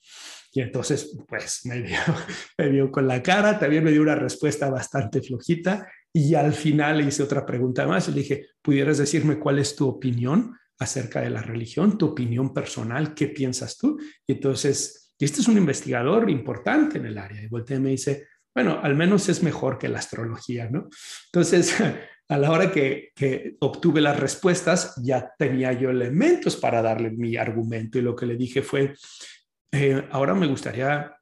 Y entonces, pues me dio, me dio con la cara, también me dio una respuesta bastante flojita y al final le hice otra pregunta más y le dije, ¿pudieras decirme cuál es tu opinión acerca de la religión, tu opinión personal, qué piensas tú. Y entonces, este es un investigador importante en el área. Y voltea y me dice, bueno, al menos es mejor que la astrología, ¿no? Entonces, a la hora que, obtuve las respuestas, ya tenía yo elementos para darle mi argumento y lo que le dije fue, eh, ahora me gustaría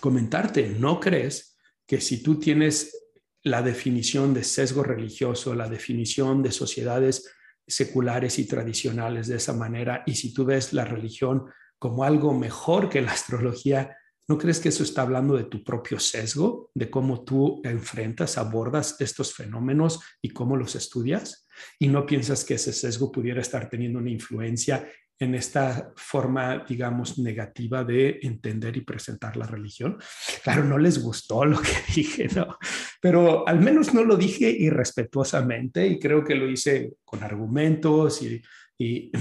comentarte, ¿no crees que si tú tienes la definición de sesgo religioso, la definición de sociedades seculares y tradicionales de esa manera. Y si tú ves la religión como algo mejor que la astrología, ¿no crees que eso está hablando de tu propio sesgo, de cómo tú enfrentas, abordas estos fenómenos y cómo los estudias? ¿Y no piensas que ese sesgo pudiera estar teniendo una influencia en esta forma, digamos, negativa de entender y presentar la religión. Claro, no les gustó lo que dije, ¿no? Pero al menos no lo dije irrespetuosamente y creo que lo hice con argumentos y, y,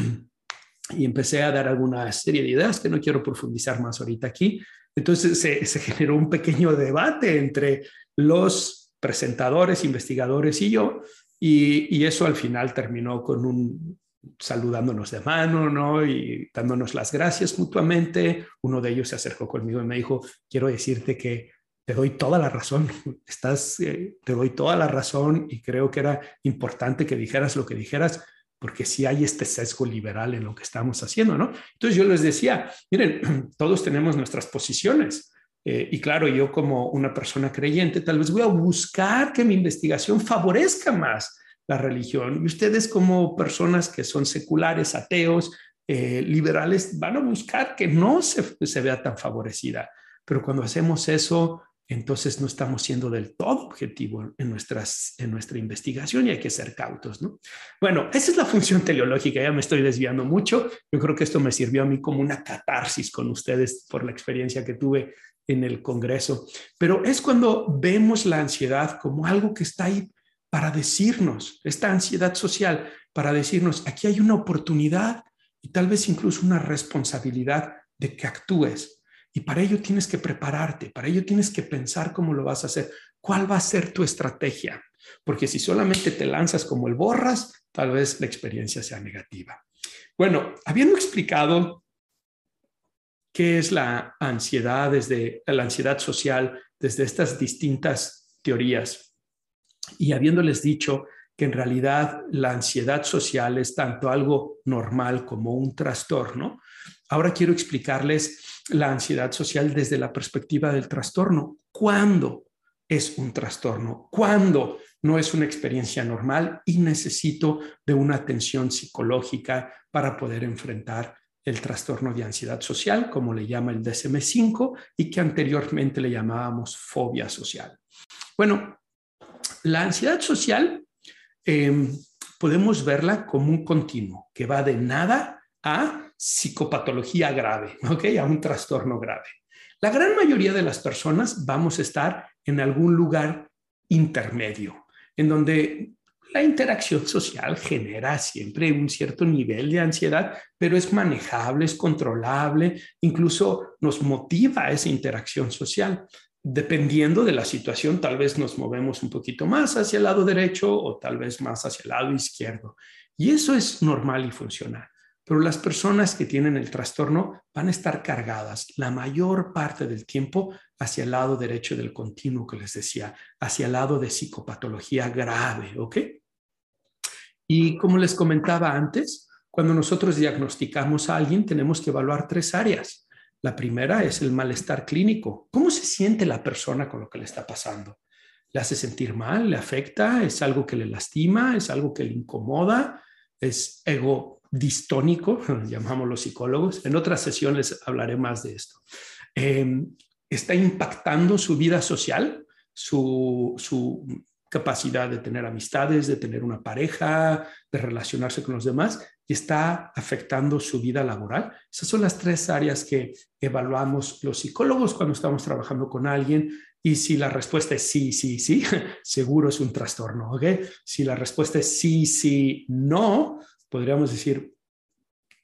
y empecé a dar alguna serie de ideas que no quiero profundizar más ahorita aquí. Entonces se, se generó un pequeño debate entre los presentadores, investigadores y yo, y, y, eso al final terminó con un, saludándonos de mano, ¿no? Y dándonos las gracias mutuamente. Uno de ellos se acercó conmigo y me dijo, quiero decirte que te doy toda la razón, estás, eh, te doy toda la razón y creo que era importante que dijeras lo que dijeras porque si hay este sesgo liberal en lo que estamos haciendo, ¿no? Entonces yo les decía, miren, todos tenemos nuestras posiciones. Eh, y claro, yo como una persona creyente, tal vez voy a buscar que mi investigación favorezca más la religión. Y ustedes como personas que son seculares, ateos, eh, liberales, van a buscar que no se, se vea tan favorecida. Pero cuando hacemos eso, entonces no estamos siendo del todo objetivo en, nuestras, en nuestra investigación y hay que ser cautos, ¿no? Bueno, esa es la función teleológica, ya me estoy desviando mucho. Yo creo que esto me sirvió a mí como una catarsis con ustedes por la experiencia que tuve en el Congreso. Pero es cuando vemos la ansiedad como algo que está ahí para decirnos, esta ansiedad social, para decirnos, aquí hay una oportunidad y tal vez incluso una responsabilidad de que actúes. Y para ello tienes que prepararte, para ello tienes que pensar cómo lo vas a hacer, cuál va a ser tu estrategia. Porque si solamente te lanzas como el borras, tal vez la experiencia sea negativa. Bueno, habiendo explicado qué es la ansiedad desde la ansiedad social, desde estas distintas teorías, y habiéndoles dicho que en realidad la ansiedad social es tanto algo normal como un trastorno, ahora quiero explicarles la ansiedad social desde la perspectiva del trastorno. ¿Cuándo es un trastorno? ¿Cuándo no es una experiencia normal y necesito de una atención psicológica para poder enfrentar el trastorno de ansiedad social, como le llama el DSM5 y que anteriormente le llamábamos fobia social. Bueno, la ansiedad social em, podemos verla como un continuo que va de nada a psicopatología grave, ¿ok? A un trastorno grave. La gran mayoría de las personas vamos a estar en algún lugar intermedio, en donde la interacción social genera siempre un cierto nivel de ansiedad, pero es manejable, es controlable, incluso nos motiva esa interacción social. Dependiendo de la situación, tal vez nos movemos un poquito más hacia el lado derecho o tal vez más hacia el lado izquierdo. Y eso es normal y funcional. Pero las personas que tienen el trastorno van a estar cargadas la mayor parte del tiempo hacia el lado derecho del continuo que les decía, hacia el lado de psicopatología grave, ¿ok? Y como les comentaba antes, cuando nosotros diagnosticamos a alguien, tenemos que evaluar tres áreas. La primera es el malestar clínico. ¿Cómo se siente la persona con lo que le está pasando? ¿Le hace sentir mal? ¿Le afecta? ¿Es algo que le lastima? ¿Es algo que le incomoda? ¿Es ego distónico, llamamos los psicólogos. En otras sesiones hablaré más de esto. Em, está impactando su vida social, su, su capacidad de tener amistades, de tener una pareja, de relacionarse con los demás y está afectando su vida laboral. Esas son las tres áreas que evaluamos los psicólogos cuando estamos trabajando con alguien y si la respuesta es sí, sí, sí, seguro es un trastorno, ¿ok? Si la respuesta es sí, sí, no, podríamos decir,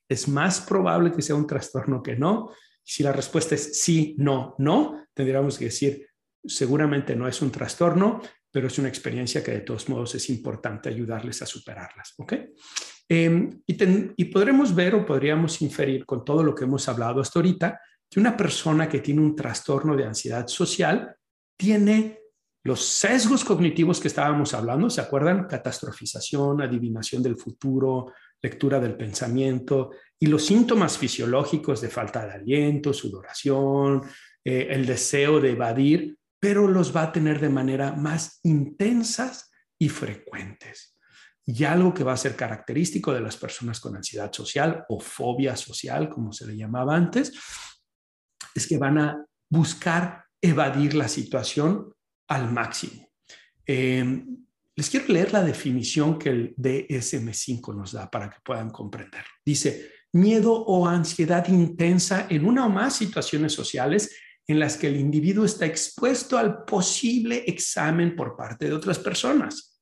es más probable que sea un trastorno que no. Si la respuesta es sí, no, no, tendríamos que decir, seguramente no es un trastorno, pero es una experiencia que de todos modos es importante ayudarles a superarlas. ¿ok? Em, y, podremos ver o podríamos inferir con todo lo que hemos hablado hasta ahorita que una persona que tiene un trastorno de ansiedad social tiene los sesgos cognitivos que estábamos hablando, ¿se acuerdan? Catastrofización, adivinación del futuro, lectura del pensamiento y los síntomas fisiológicos de falta de aliento, sudoración, eh, el deseo de evadir, pero los va a tener de manera más intensas y frecuentes. Y algo que va a ser característico de las personas con ansiedad social o fobia social, como se le llamaba antes, es que van a buscar evadir la situación al máximo. Em, les quiero leer la definición que el DSM5 nos da para que puedan comprender. Dice, miedo o ansiedad intensa en una o más situaciones sociales en las que el individuo está expuesto al posible examen por parte de otras personas.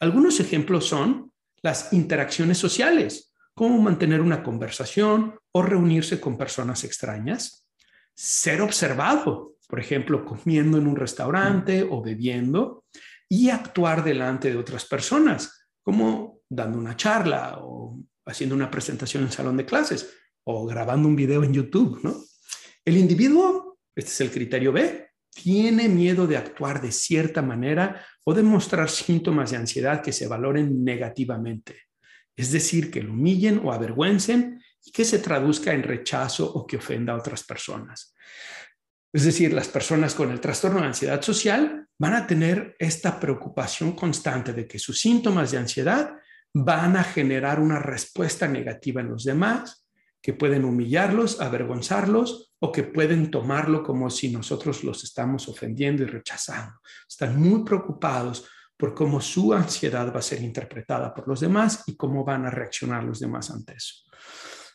Algunos ejemplos son las interacciones sociales, como mantener una conversación o reunirse con personas extrañas, ser observado, por ejemplo, comiendo en un restaurante o bebiendo, y actuar delante de otras personas, como dando una charla o haciendo una presentación en salón de clases o grabando un video en YouTube, ¿no? El individuo, este es el criterio B, tiene miedo de actuar de cierta manera o de mostrar síntomas de ansiedad que se valoren negativamente, es decir, que lo humillen o avergüencen y que se traduzca en rechazo o que ofenda a otras personas. Es decir, las personas con el trastorno de ansiedad social van a tener esta preocupación constante de que sus síntomas de ansiedad van a generar una respuesta negativa en los demás, que pueden humillarlos, avergonzarlos o que pueden tomarlo como si nosotros los estamos ofendiendo y rechazando. Están muy preocupados por cómo su ansiedad va a ser interpretada por los demás y cómo van a reaccionar los demás ante eso.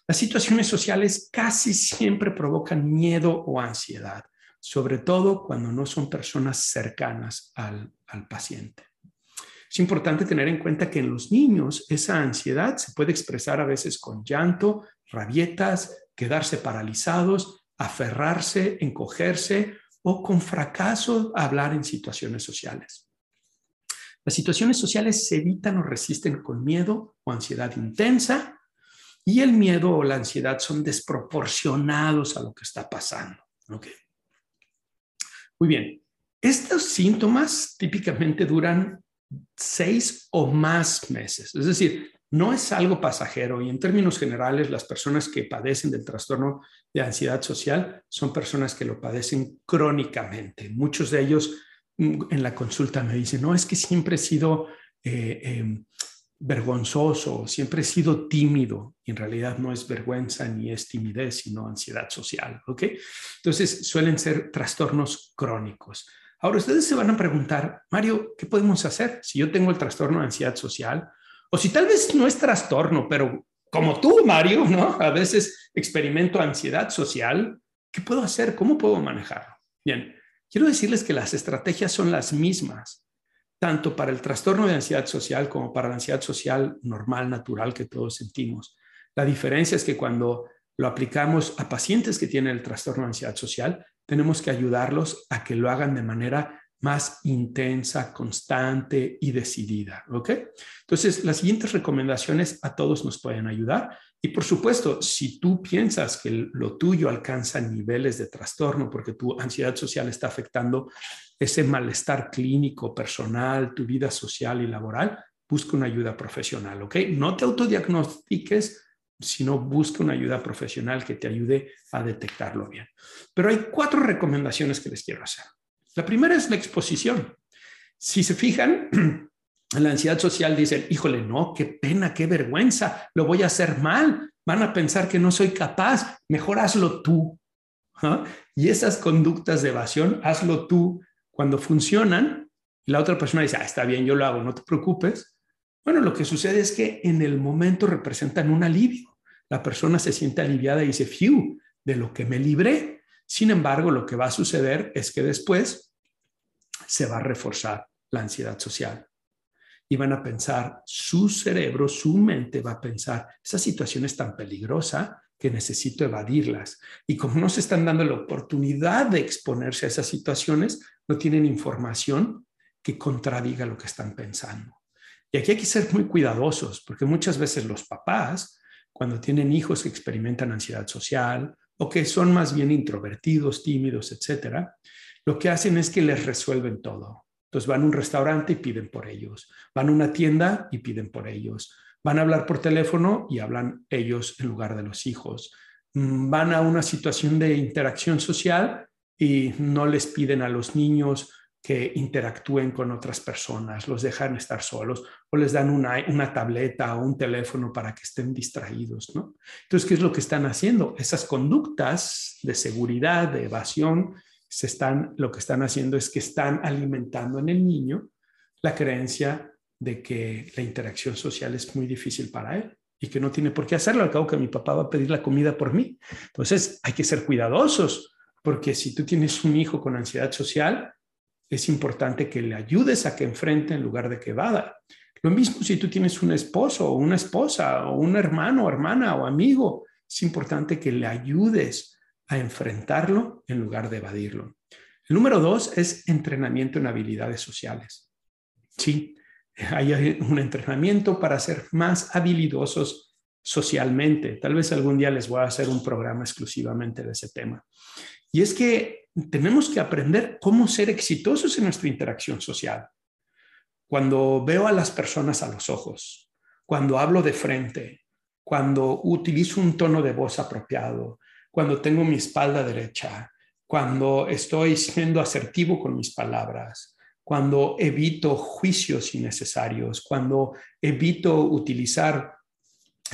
Las situaciones sociales casi siempre provocan miedo o ansiedad, sobre todo cuando no son personas cercanas al, paciente. Es importante tener en cuenta que en los niños esa ansiedad se puede expresar a veces con llanto, rabietas, quedarse paralizados, aferrarse, encogerse o con fracaso hablar en situaciones sociales. Las situaciones sociales se evitan o resisten con miedo o ansiedad intensa y el miedo o la ansiedad son desproporcionados a lo que está pasando. Muy bien, estos síntomas típicamente duran seis o más meses, es decir, no es algo pasajero y en términos generales las personas que padecen del trastorno de ansiedad social son personas que lo padecen crónicamente. Muchos de ellos mm, en la consulta me dicen, no, es que siempre he sido eh, em, vergonzoso, siempre he sido tímido. Y en realidad no es vergüenza ni es timidez, sino ansiedad social. ¿Ok? Entonces suelen ser trastornos crónicos. Ahora ustedes se van a preguntar, Mario, ¿qué podemos hacer si yo tengo el trastorno de ansiedad social? O si tal vez no es trastorno, pero como tú, Mario, ¿no? A veces experimento ansiedad social. ¿Qué puedo hacer? ¿Cómo puedo manejarlo? Bien, quiero decirles que las estrategias son las mismas, tanto para el trastorno de ansiedad social como para la ansiedad social normal, natural que todos sentimos. La diferencia es que cuando lo aplicamos a pacientes que tienen el trastorno de ansiedad social, tenemos que ayudarlos a que lo hagan de manera más intensa, constante y decidida. ¿Ok? Entonces, las siguientes recomendaciones a todos nos pueden ayudar. Y por supuesto, si tú piensas que lo tuyo alcanza niveles de trastorno porque tu ansiedad social está afectando ese malestar clínico, personal, tu vida social y laboral, busca una ayuda profesional. ¿Ok? No te autodiagnostiques sino busca una ayuda profesional que te ayude a detectarlo bien. Pero hay cuatro recomendaciones que les quiero hacer. La primera es la exposición. Si se fijan, la ansiedad social dicen, híjole, no, qué pena, qué vergüenza, lo voy a hacer mal, van a pensar que no soy capaz, mejor hazlo tú. Y esas conductas de evasión, hazlo tú, cuando funcionan, la otra persona dice, ah, está bien, yo lo hago, no te preocupes. Bueno, lo que sucede es que en el momento representan un alivio. La persona se siente aliviada y dice, fiu, de lo que me libré. Sin embargo, lo que va a suceder es que después se va a reforzar la ansiedad social. Y van a pensar, su cerebro, su mente va a pensar, esa situación es tan peligrosa que necesito evadirlas. Y como no se están dando la oportunidad de exponerse a esas situaciones, no tienen información que contradiga lo que están pensando. Y aquí hay que ser muy cuidadosos, porque muchas veces los papás, cuando tienen hijos que experimentan ansiedad social o que son más bien introvertidos, tímidos, etcétera, lo que hacen es que les resuelven todo. Entonces van a un restaurante y piden por ellos, van a una tienda y piden por ellos, van a hablar por teléfono y hablan ellos en lugar de los hijos, mm, van a una situación de interacción social y no les piden a los niños que interactúen con otras personas, los dejan estar solos o les dan una, tableta o un teléfono para que estén distraídos, ¿no? Entonces, ¿qué es lo que están haciendo? Esas conductas de seguridad, de evasión, se están, lo que están haciendo es que están alimentando en el niño la creencia de que la interacción social es muy difícil para él y que no tiene por qué hacerlo, al cabo que mi papá va a pedir la comida por mí. Entonces, hay que ser cuidadosos, porque si tú tienes un hijo con ansiedad social, es importante que le ayudes a que enfrente en lugar de que vada. Lo mismo si tú tienes un esposo o una esposa o un hermano o hermana o amigo, es importante que le ayudes a enfrentarlo en lugar de evadirlo. El número dos es entrenamiento en habilidades sociales. Sí, hay un entrenamiento para ser más habilidosos socialmente. Tal vez algún día les voy a hacer un programa exclusivamente de ese tema. Y es que tenemos que aprender cómo ser exitosos en nuestra interacción social. Cuando veo a las personas a los ojos, cuando hablo de frente, cuando utilizo un tono de voz apropiado, cuando tengo mi espalda derecha, cuando estoy siendo asertivo con mis palabras, cuando evito juicios innecesarios, cuando evito utilizar,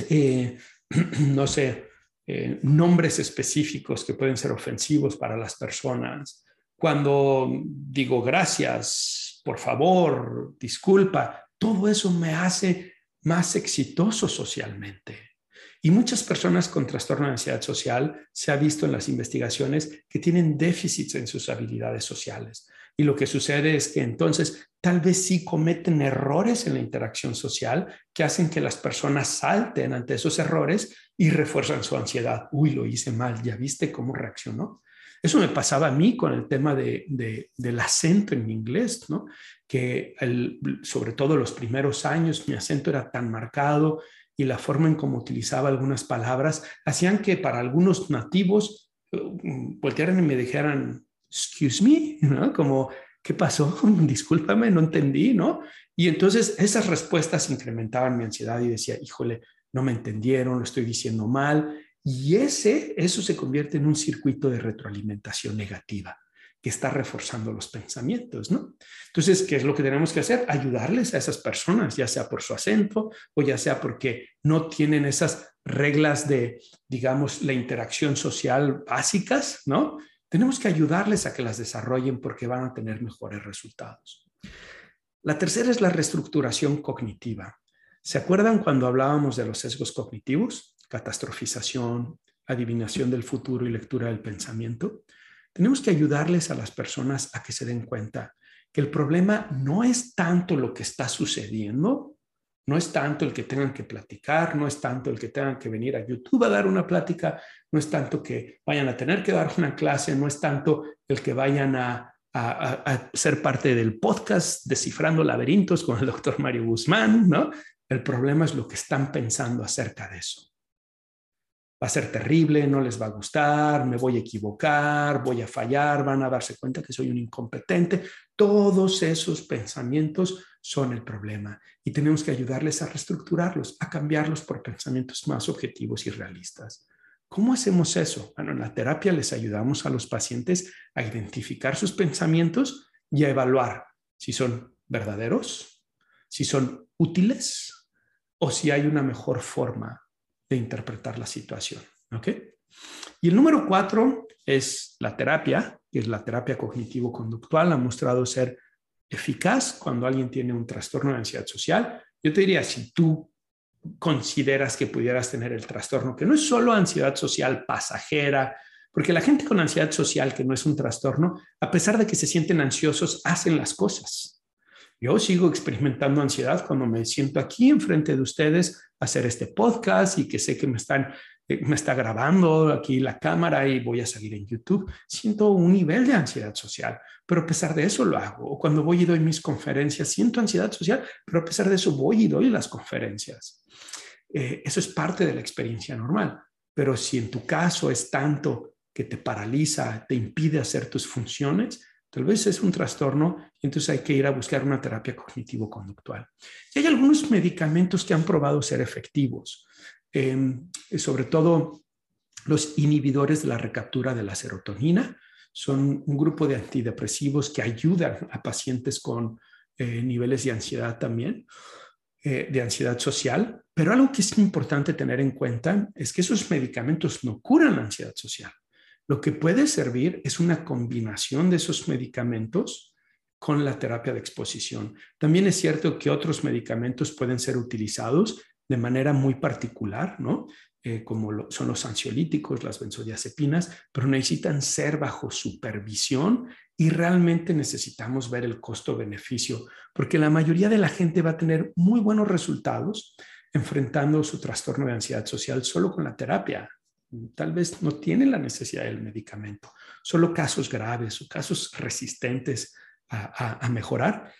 eh, no sé, eh, nombres específicos que pueden ser ofensivos para las personas. Cuando digo gracias, por favor, disculpa, todo eso me hace más exitoso socialmente. Y muchas personas con trastorno de ansiedad social se ha visto en las investigaciones que tienen déficits en sus habilidades sociales. Y lo que sucede es que entonces tal vez sí cometen errores en la interacción social que hacen que las personas salten ante esos errores y refuerzan su ansiedad. Uy, lo hice mal, ya viste cómo reaccionó. Eso me pasaba a mí con el tema de, del acento en inglés, ¿no? que sobre todo los primeros años mi acento era tan marcado y la forma en cómo utilizaba algunas palabras hacían que para algunos nativos uh, voltearan y me dijeran, excuse me, ¿no? Como, ¿qué pasó? Discúlpame, no entendí, ¿no? Y entonces esas respuestas incrementaban mi ansiedad y decía, híjole, no me entendieron, lo estoy diciendo mal. Y ese, eso se convierte en un circuito de retroalimentación negativa. que está reforzando los pensamientos, ¿no? Entonces, ¿qué es lo que tenemos que hacer? Ayudarles a esas personas, ya sea por su acento o ya sea porque no tienen esas reglas de, digamos, la interacción social básicas, ¿no? Tenemos que ayudarles a que las desarrollen porque van a tener mejores resultados. La tercera es la reestructuración cognitiva. ¿Se acuerdan cuando hablábamos de los sesgos cognitivos? Catastrofización, adivinación del futuro y lectura del pensamiento. Tenemos que ayudarles a las personas a que se den cuenta que el problema no es tanto lo que está sucediendo, no es tanto el que tengan que platicar, no es tanto el que tengan que venir a YouTube a dar una plática, no es tanto que vayan a tener que dar una clase, no es tanto el que vayan a, ser parte del podcast Descifrando Laberintos con el doctor Mario Guzmán, ¿no? El problema es lo que están pensando acerca de eso va a ser terrible, no les va a gustar, me voy a equivocar, voy a fallar, van a darse cuenta que soy un incompetente. Todos esos pensamientos son el problema y tenemos que ayudarles a reestructurarlos, a cambiarlos por pensamientos más objetivos y realistas. ¿Cómo hacemos eso? Bueno, en la terapia les ayudamos a los pacientes a identificar sus pensamientos y a evaluar si son verdaderos, si son útiles o si hay una mejor forma de interpretar la situación. ¿Ok? Y el número cuatro es la terapia, que es la terapia cognitivo-conductual, ha mostrado ser eficaz cuando alguien tiene un trastorno de ansiedad social. Yo te diría, si tú consideras que pudieras tener el trastorno, que no es solo ansiedad social pasajera, porque la gente con ansiedad social, que no es un trastorno, a pesar de que se sienten ansiosos, hacen las cosas. Yo sigo experimentando ansiedad cuando me siento aquí enfrente de ustedes hacer este podcast y que sé que me están me está grabando aquí la cámara y voy a salir en YouTube. Siento un nivel de ansiedad social, pero a pesar de eso lo hago. O cuando voy y doy mis conferencias, siento ansiedad social, pero a pesar de eso voy y doy las conferencias. Eh, eso es parte de la experiencia normal. Pero si en tu caso es tanto que te paraliza, te impide hacer tus funciones, Tal vez es un trastorno y entonces hay que ir a buscar una terapia cognitivo-conductual. Y hay algunos medicamentos que han probado ser efectivos, em, sobre todo los inhibidores de la recaptura de la serotonina. Son un grupo de antidepresivos que ayudan a pacientes con eh, niveles de ansiedad también, eh, de ansiedad social. Pero algo que es importante tener en cuenta es que esos medicamentos no curan la ansiedad social. Lo que puede servir es una combinación de esos medicamentos con la terapia de exposición. También es cierto que otros medicamentos pueden ser utilizados de manera muy particular, ¿no? Eh, como son los ansiolíticos, las benzodiazepinas, pero necesitan ser bajo supervisión y realmente necesitamos ver el costo-beneficio, porque la mayoría de la gente va a tener muy buenos resultados enfrentando su trastorno de ansiedad social solo con la terapia tal vez no tienen la necesidad del medicamento. Solo casos graves o casos resistentes a, mejorar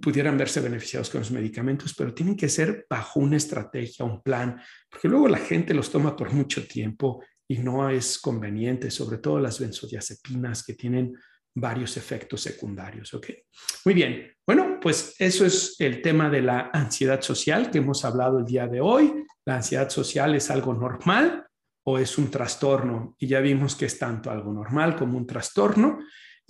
pudieran verse beneficiados con los medicamentos, pero tienen que ser bajo una estrategia, un plan, porque luego la gente los toma por mucho tiempo y no es conveniente, sobre todo las benzodiazepinas que tienen varios efectos secundarios. ¿ok? Muy bien. Bueno, pues eso es el tema de la ansiedad social que hemos hablado el día de hoy. La ansiedad social es algo normal, o es un trastorno. Y ya vimos que es tanto algo normal como un trastorno.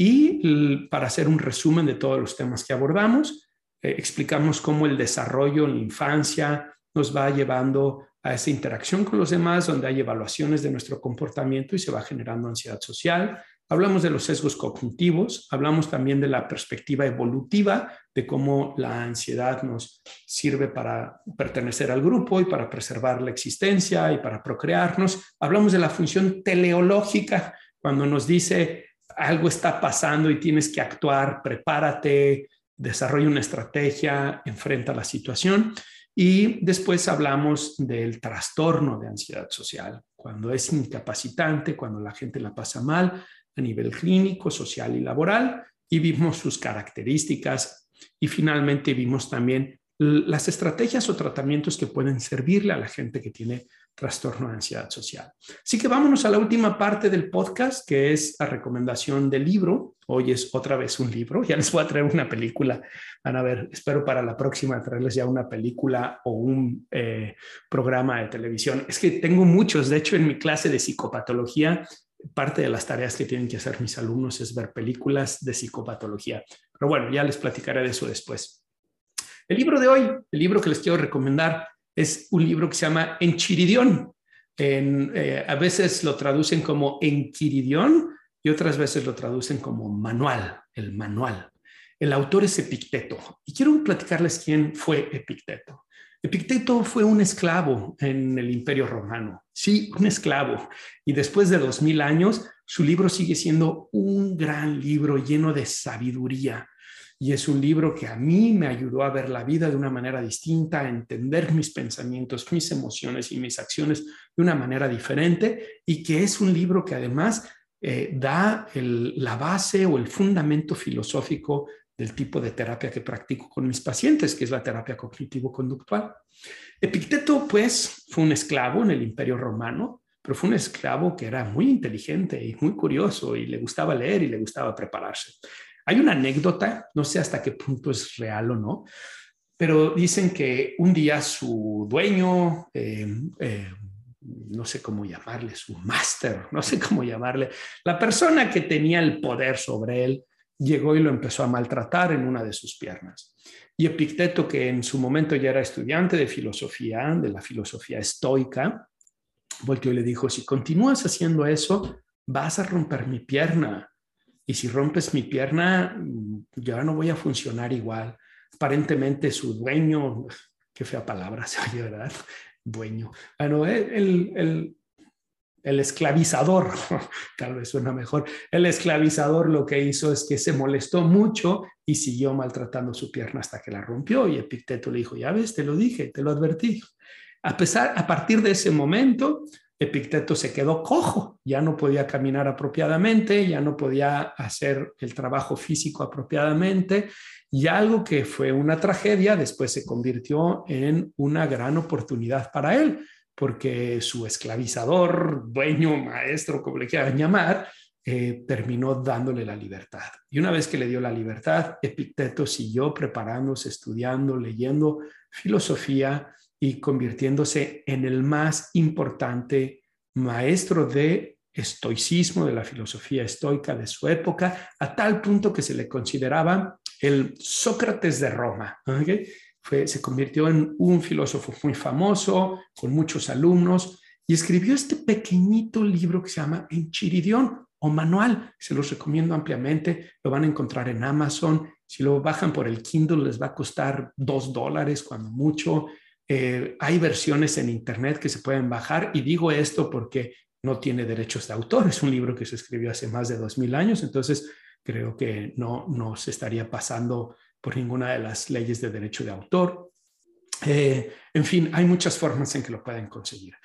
Y para hacer un resumen de todos los temas que abordamos, eh, explicamos cómo el desarrollo en la infancia nos va llevando a esa interacción con los demás, donde hay evaluaciones de nuestro comportamiento y se va generando ansiedad social. Hablamos de los sesgos cognitivos, hablamos también de la perspectiva evolutiva, de cómo la ansiedad nos sirve para pertenecer al grupo y para preservar la existencia y para procrearnos. Hablamos de la función teleológica, cuando nos dice algo está pasando y tienes que actuar, prepárate, desarrolla una estrategia, enfrenta la situación. Y después hablamos del trastorno de ansiedad social, cuando es incapacitante, cuando la gente la pasa mal, a nivel clínico, social y laboral y vimos sus características y finalmente vimos también las estrategias o tratamientos que pueden servirle a la gente que tiene trastorno de ansiedad social. Así que vámonos a la última parte del podcast, que es la recomendación del libro. Hoy es otra vez un libro, ya les voy a traer una película. Van a ver, espero para la próxima traerles ya una película o un eh, programa de televisión. Es que tengo muchos, de hecho en mi clase de psicopatología parte de las tareas que tienen que hacer mis alumnos es ver películas de psicopatología. Pero bueno, ya les platicaré de eso después. El libro de hoy, el libro que les quiero recomendar, es un libro que se llama Enchiridión. En, eh, a veces lo traducen como Enquiridión y otras veces lo traducen como manual, el manual. El autor es Epicteto. Y quiero platicarles quién fue Epicteto. Epicteto fue un esclavo en el Imperio Romano, sí, un esclavo. Y después de dos mil años, su libro sigue siendo un gran libro lleno de sabiduría. Y es un libro que a mí me ayudó a ver la vida de una manera distinta, a entender mis pensamientos, mis emociones y mis acciones de una manera diferente. Y que es un libro que además eh, da la base o el fundamento filosófico del tipo de terapia que practico con mis pacientes, que es la terapia cognitivo-conductual. Epicteto, pues, fue un esclavo en el Imperio Romano, pero fue un esclavo que era muy inteligente y muy curioso y le gustaba leer y le gustaba prepararse. Hay una anécdota, no sé hasta qué punto es real o no, pero dicen que un día su dueño, eh, eh, no sé cómo llamarle, su máster, no sé cómo llamarle, la persona que tenía el poder sobre él, llegó y lo empezó a maltratar en una de sus piernas. Y Epicteto, que en su momento ya era estudiante de filosofía, de la filosofía estoica, volteó y le dijo, si continúas haciendo eso, vas a romper mi pierna. Y si rompes mi pierna, ya no voy a funcionar igual. Aparentemente su dueño, qué fea palabra se oye, ¿verdad? Dueño. Bueno, el, el, el esclavizador, tal vez suena mejor, el esclavizador lo que hizo es que se molestó mucho y siguió maltratando su pierna hasta que la rompió y Epicteto le dijo, ya ves, te lo dije, te lo advertí. A, pesar, a partir de ese momento, Epicteto se quedó cojo, ya no podía caminar apropiadamente, ya no podía hacer el trabajo físico apropiadamente y algo que fue una tragedia después se convirtió en una gran oportunidad para él porque su esclavizador, dueño, maestro, como le quieran llamar, eh, terminó dándole la libertad. Y una vez que le dio la libertad, Epicteto siguió preparándose, estudiando, leyendo filosofía y convirtiéndose en el más importante maestro de estoicismo, de la filosofía estoica de su época, a tal punto que se le consideraba el Sócrates de Roma se convirtió en un filósofo muy famoso, con muchos alumnos, y escribió este pequeñito libro que se llama Enchiridión o manual. Se los recomiendo ampliamente. Lo van a encontrar en Amazon. Si lo bajan por el Kindle, les va a costar dos dólares, cuando mucho. Eh, hay versiones en Internet que se pueden bajar. Y digo esto porque no tiene derechos de autor. Es un libro que se escribió hace más de dos mil años. Entonces, creo que no, no se estaría pasando por ninguna de las leyes de derecho de autor. Eh, en fin, hay muchas formas en que lo pueden conseguir.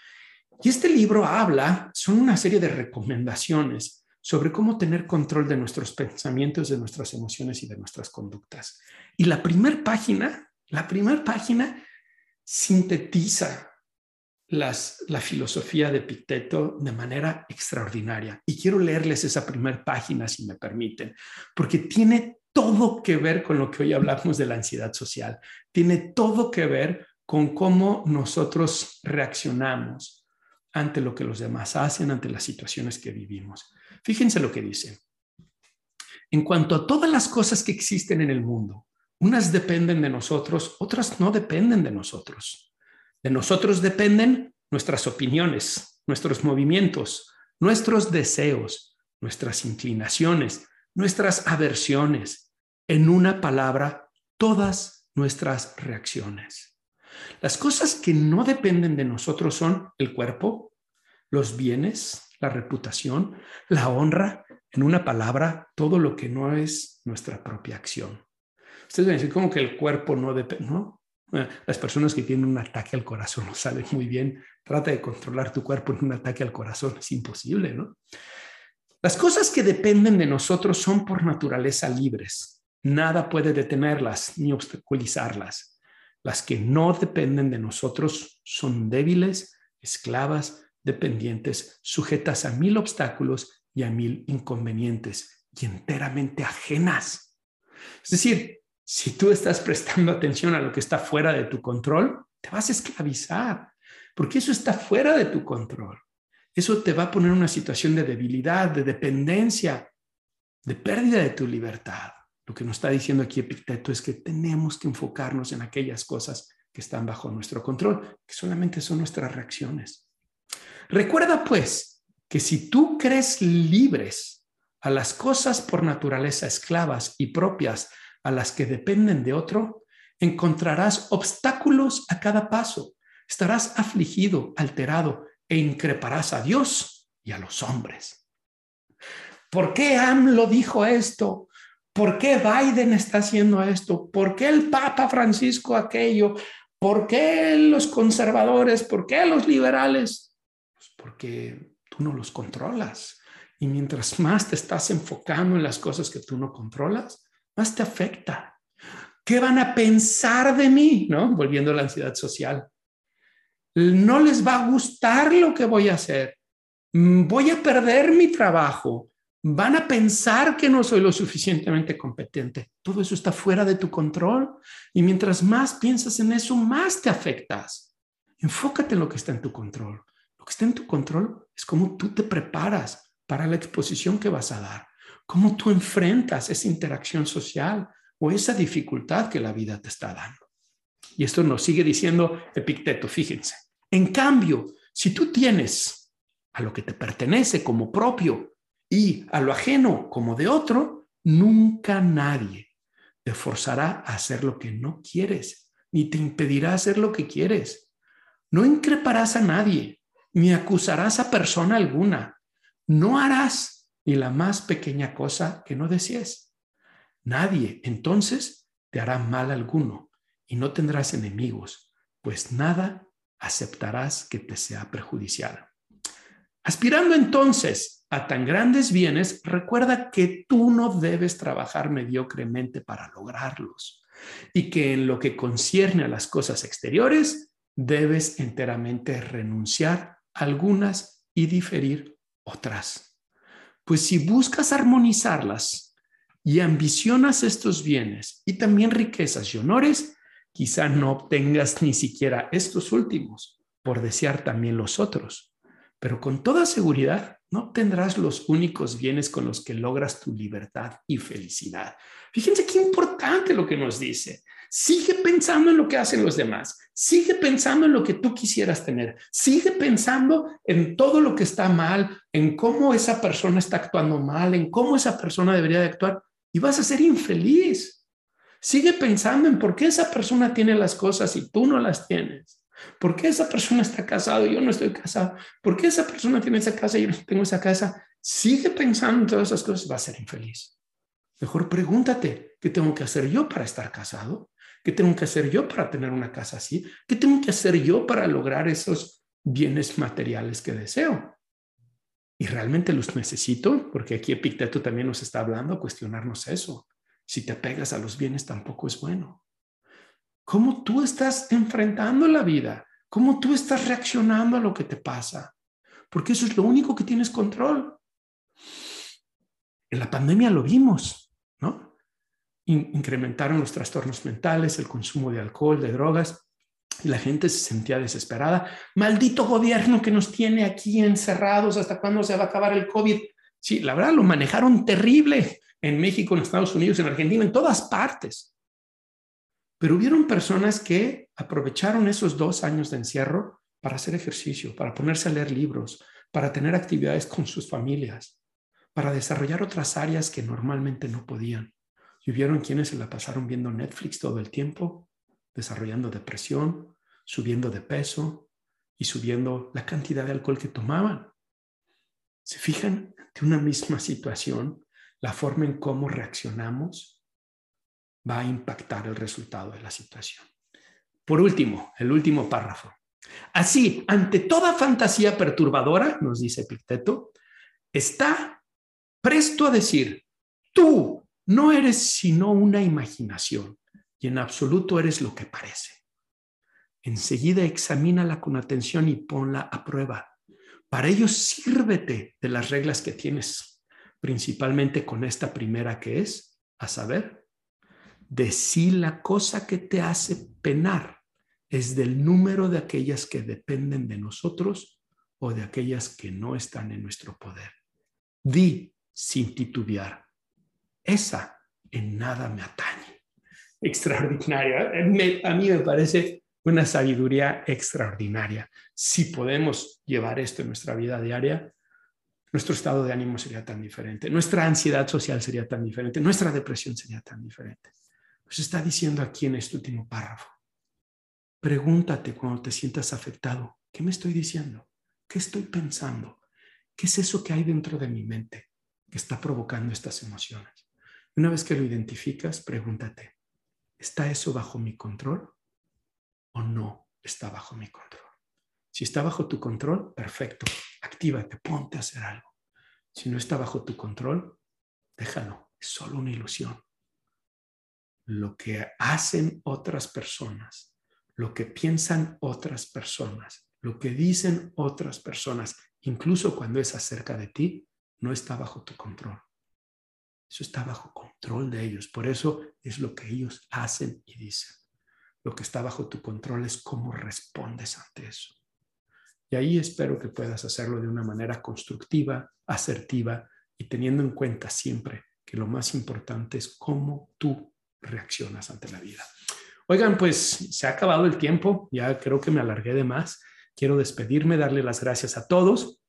Y este libro habla, son una serie de recomendaciones sobre cómo tener control de nuestros pensamientos, de nuestras emociones y de nuestras conductas. Y la primera página, la primera página sintetiza las, la filosofía de Epicteto de manera extraordinaria. Y quiero leerles esa primera página, si me permiten, porque tiene todo que ver con lo que hoy hablamos de la ansiedad social. Tiene todo que ver con cómo nosotros reaccionamos ante lo que los demás hacen, ante las situaciones que vivimos. Fíjense lo que dice. En cuanto a todas las cosas que existen en el mundo, unas dependen de nosotros, otras no dependen de nosotros. De nosotros dependen nuestras opiniones, nuestros movimientos, nuestros deseos, nuestras inclinaciones, nuestras aversiones, en una palabra, todas nuestras reacciones. Las cosas que no dependen de nosotros son el cuerpo, los bienes, la reputación, la honra, en una palabra, todo lo que no es nuestra propia acción. Ustedes van a decir, ¿cómo que el cuerpo no depende? No. Las personas que tienen un ataque al corazón lo saben muy bien. Trata de controlar tu cuerpo en un ataque al corazón. Es imposible, ¿no? Las cosas que dependen de nosotros son por naturaleza libres. Nada puede detenerlas ni obstaculizarlas. Las que no dependen de nosotros son débiles, esclavas, dependientes, sujetas a mil obstáculos y a mil inconvenientes y enteramente ajenas. Es decir, si tú estás prestando atención a lo que está fuera de tu control, te vas a esclavizar, porque eso está fuera de tu control. eso te va a poner en una situación de debilidad, de dependencia, de pérdida de tu libertad. Lo que nos está diciendo aquí Epicteto es que tenemos que enfocarnos en aquellas cosas que están bajo nuestro control, que solamente son nuestras reacciones. Recuerda pues que si tú crees libres a las cosas por naturaleza esclavas y propias a las que dependen de otro, encontrarás obstáculos a cada paso, estarás afligido, alterado e increparás a Dios y a los hombres. ¿Por qué AMLO dijo esto? ¿Por qué Biden está haciendo esto? ¿Por qué el Papa Francisco aquello? ¿Por qué los conservadores? ¿Por qué los liberales? Pues porque tú no los controlas. Y mientras más te estás enfocando en las cosas que tú no controlas, más te afecta. ¿Qué van a pensar de mí? ¿No? Volviendo a la ansiedad social. No les va a gustar lo que voy a hacer. Mm, voy a perder mi trabajo van a pensar que no soy lo suficientemente competente. Todo eso está fuera de tu control y mientras más piensas en eso, más te afectas. Enfócate en lo que está en tu control. Lo que está en tu control es cómo tú te preparas para la exposición que vas a dar, cómo tú enfrentas esa interacción social o esa dificultad que la vida te está dando. Y esto nos sigue diciendo Epicteto, fíjense. En cambio, si tú tienes a lo que te pertenece como propio y a lo ajeno como de otro, nunca nadie te forzará a hacer lo que no quieres, ni te impedirá hacer lo que quieres. No increparás a nadie, ni acusarás a persona alguna. No harás ni la más pequeña cosa que no desees. Nadie entonces te hará mal alguno y no tendrás enemigos, pues nada aceptarás que te sea perjudicial. Aspirando entonces a tan grandes bienes, recuerda que tú no debes trabajar mediocremente para lograrlos y que en lo que concierne a las cosas exteriores, debes enteramente renunciar a algunas y diferir otras. Pues si buscas armonizarlas y ambicionas estos bienes y también riquezas y honores, quizá no obtengas ni siquiera estos últimos por desear también los otros pero con toda seguridad no tendrás los únicos bienes con los que logras tu libertad y felicidad. Fíjense qué importante lo que nos dice. Sigue pensando en lo que hacen los demás. Sigue pensando en lo que tú quisieras tener. Sigue pensando en todo lo que está mal, en cómo esa persona está actuando mal, en cómo esa persona debería de actuar y vas a ser infeliz. Sigue pensando en por qué esa persona tiene las cosas y tú no las tienes. ¿Por qué esa persona está casado y yo no estoy casado? ¿Por qué esa persona tiene esa casa y yo no tengo esa casa? Sigue pensando en todas esas cosas, va a ser infeliz. Mejor pregúntate, ¿qué tengo que hacer yo para estar casado? ¿Qué tengo que hacer yo para tener una casa así? ¿Qué tengo que hacer yo para lograr esos bienes materiales que deseo? ¿Y realmente los necesito? Porque aquí Epicteto también nos está hablando, cuestionarnos eso. Si te apegas a los bienes tampoco es bueno cómo tú estás enfrentando la vida, cómo tú estás reaccionando a lo que te pasa, porque eso es lo único que tienes control. En la pandemia lo vimos, ¿no? Incrementaron los trastornos mentales, el consumo de alcohol, de drogas, y la gente se sentía desesperada. Maldito gobierno que nos tiene aquí encerrados, ¿hasta cuándo se va a acabar el COVID? Sí, la verdad lo manejaron terrible en México, en Estados Unidos, en Argentina, en todas partes. Pero hubieron personas que aprovecharon esos dos años de encierro para hacer ejercicio, para ponerse a leer libros, para tener actividades con sus familias, para desarrollar otras áreas que normalmente no podían. Y hubieron quienes se la pasaron viendo Netflix todo el tiempo, desarrollando depresión, subiendo de peso y subiendo la cantidad de alcohol que tomaban. ¿Se fijan de una misma situación la forma en cómo reaccionamos va a impactar el resultado de la situación. Por último, el último párrafo. Así, ante toda fantasía perturbadora, nos dice Epicteto, está presto a decir, tú no eres sino una imaginación y en absoluto eres lo que parece. Enseguida examínala con atención y ponla a prueba. Para ello sírvete de las reglas que tienes, principalmente con esta primera que es, a saber, de si la cosa que te hace penar es del número de aquellas que dependen de nosotros o de aquellas que no están en nuestro poder. Di sin titubear. Esa en nada me atañe. Extraordinaria. a mí me parece una sabiduría extraordinaria. Si podemos llevar esto en nuestra vida diaria, nuestro estado de ánimo sería tan diferente, nuestra ansiedad social sería tan diferente, nuestra depresión sería tan diferente. Pues está diciendo aquí en este último párrafo. Pregúntate cuando te sientas afectado, ¿qué me estoy diciendo? ¿Qué estoy pensando? ¿Qué es eso que hay dentro de mi mente que está provocando estas emociones? Una vez que lo identificas, pregúntate, ¿está eso bajo mi control o no está bajo mi control? Si está bajo tu control, perfecto, actívate, ponte a hacer algo. Si no está bajo tu control, déjalo, es solo una ilusión. Lo que hacen otras personas, lo que piensan otras personas, lo que dicen otras personas, incluso cuando es acerca de ti, no está bajo tu control. Eso está bajo de ellos. Por eso es lo que ellos hacen y dicen. Lo que está bajo tu control es cómo respondes ante eso. Y ahí espero que puedas hacerlo de una manera constructiva, asertiva y teniendo en cuenta siempre que lo más importante es cómo tú reaccionas ante la vida. Oigan, pues se ha acabado el tiempo, ya creo que me alargué de más. Quiero despedirme, darle las gracias a todos.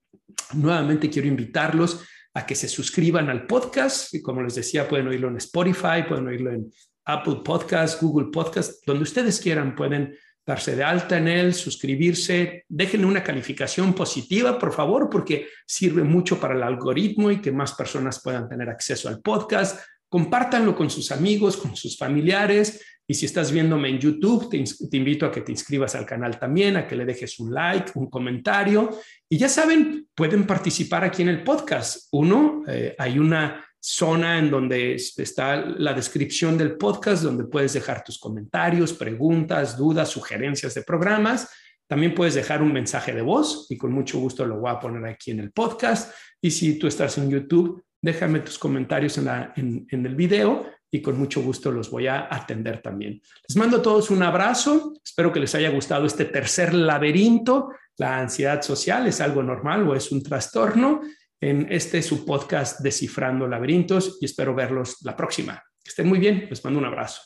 Nuevamente quiero invitarlos a que se suscriban al podcast. Y como les decía, pueden oírlo en Spotify, pueden oírlo en Apple Podcast, Google Podcast, donde ustedes quieran, pueden darse de alta en él, suscribirse, déjenle una calificación positiva, por favor, porque sirve mucho para el algoritmo y que más personas puedan tener acceso al podcast. Compártanlo con sus amigos, con sus familiares. Y si estás viéndome en YouTube, te, invito a que te inscribas al canal también, a que le dejes un like, un comentario. Y ya saben, pueden participar aquí en el podcast. Uno, eh, hay una zona en donde está la descripción del podcast, donde puedes dejar tus comentarios, preguntas, dudas, sugerencias de programas. También puedes dejar un mensaje de voz y con mucho gusto lo voy a poner aquí en el podcast. Y si tú estás en YouTube, déjame tus comentarios en, el video y con mucho gusto los voy a atender también. Les mando a todos un abrazo. Espero que les haya gustado este tercer laberinto. La ansiedad social es algo normal o es un trastorno. En este su podcast Descifrando Laberintos y espero verlos la próxima. Que estén muy bien. Les mando un abrazo.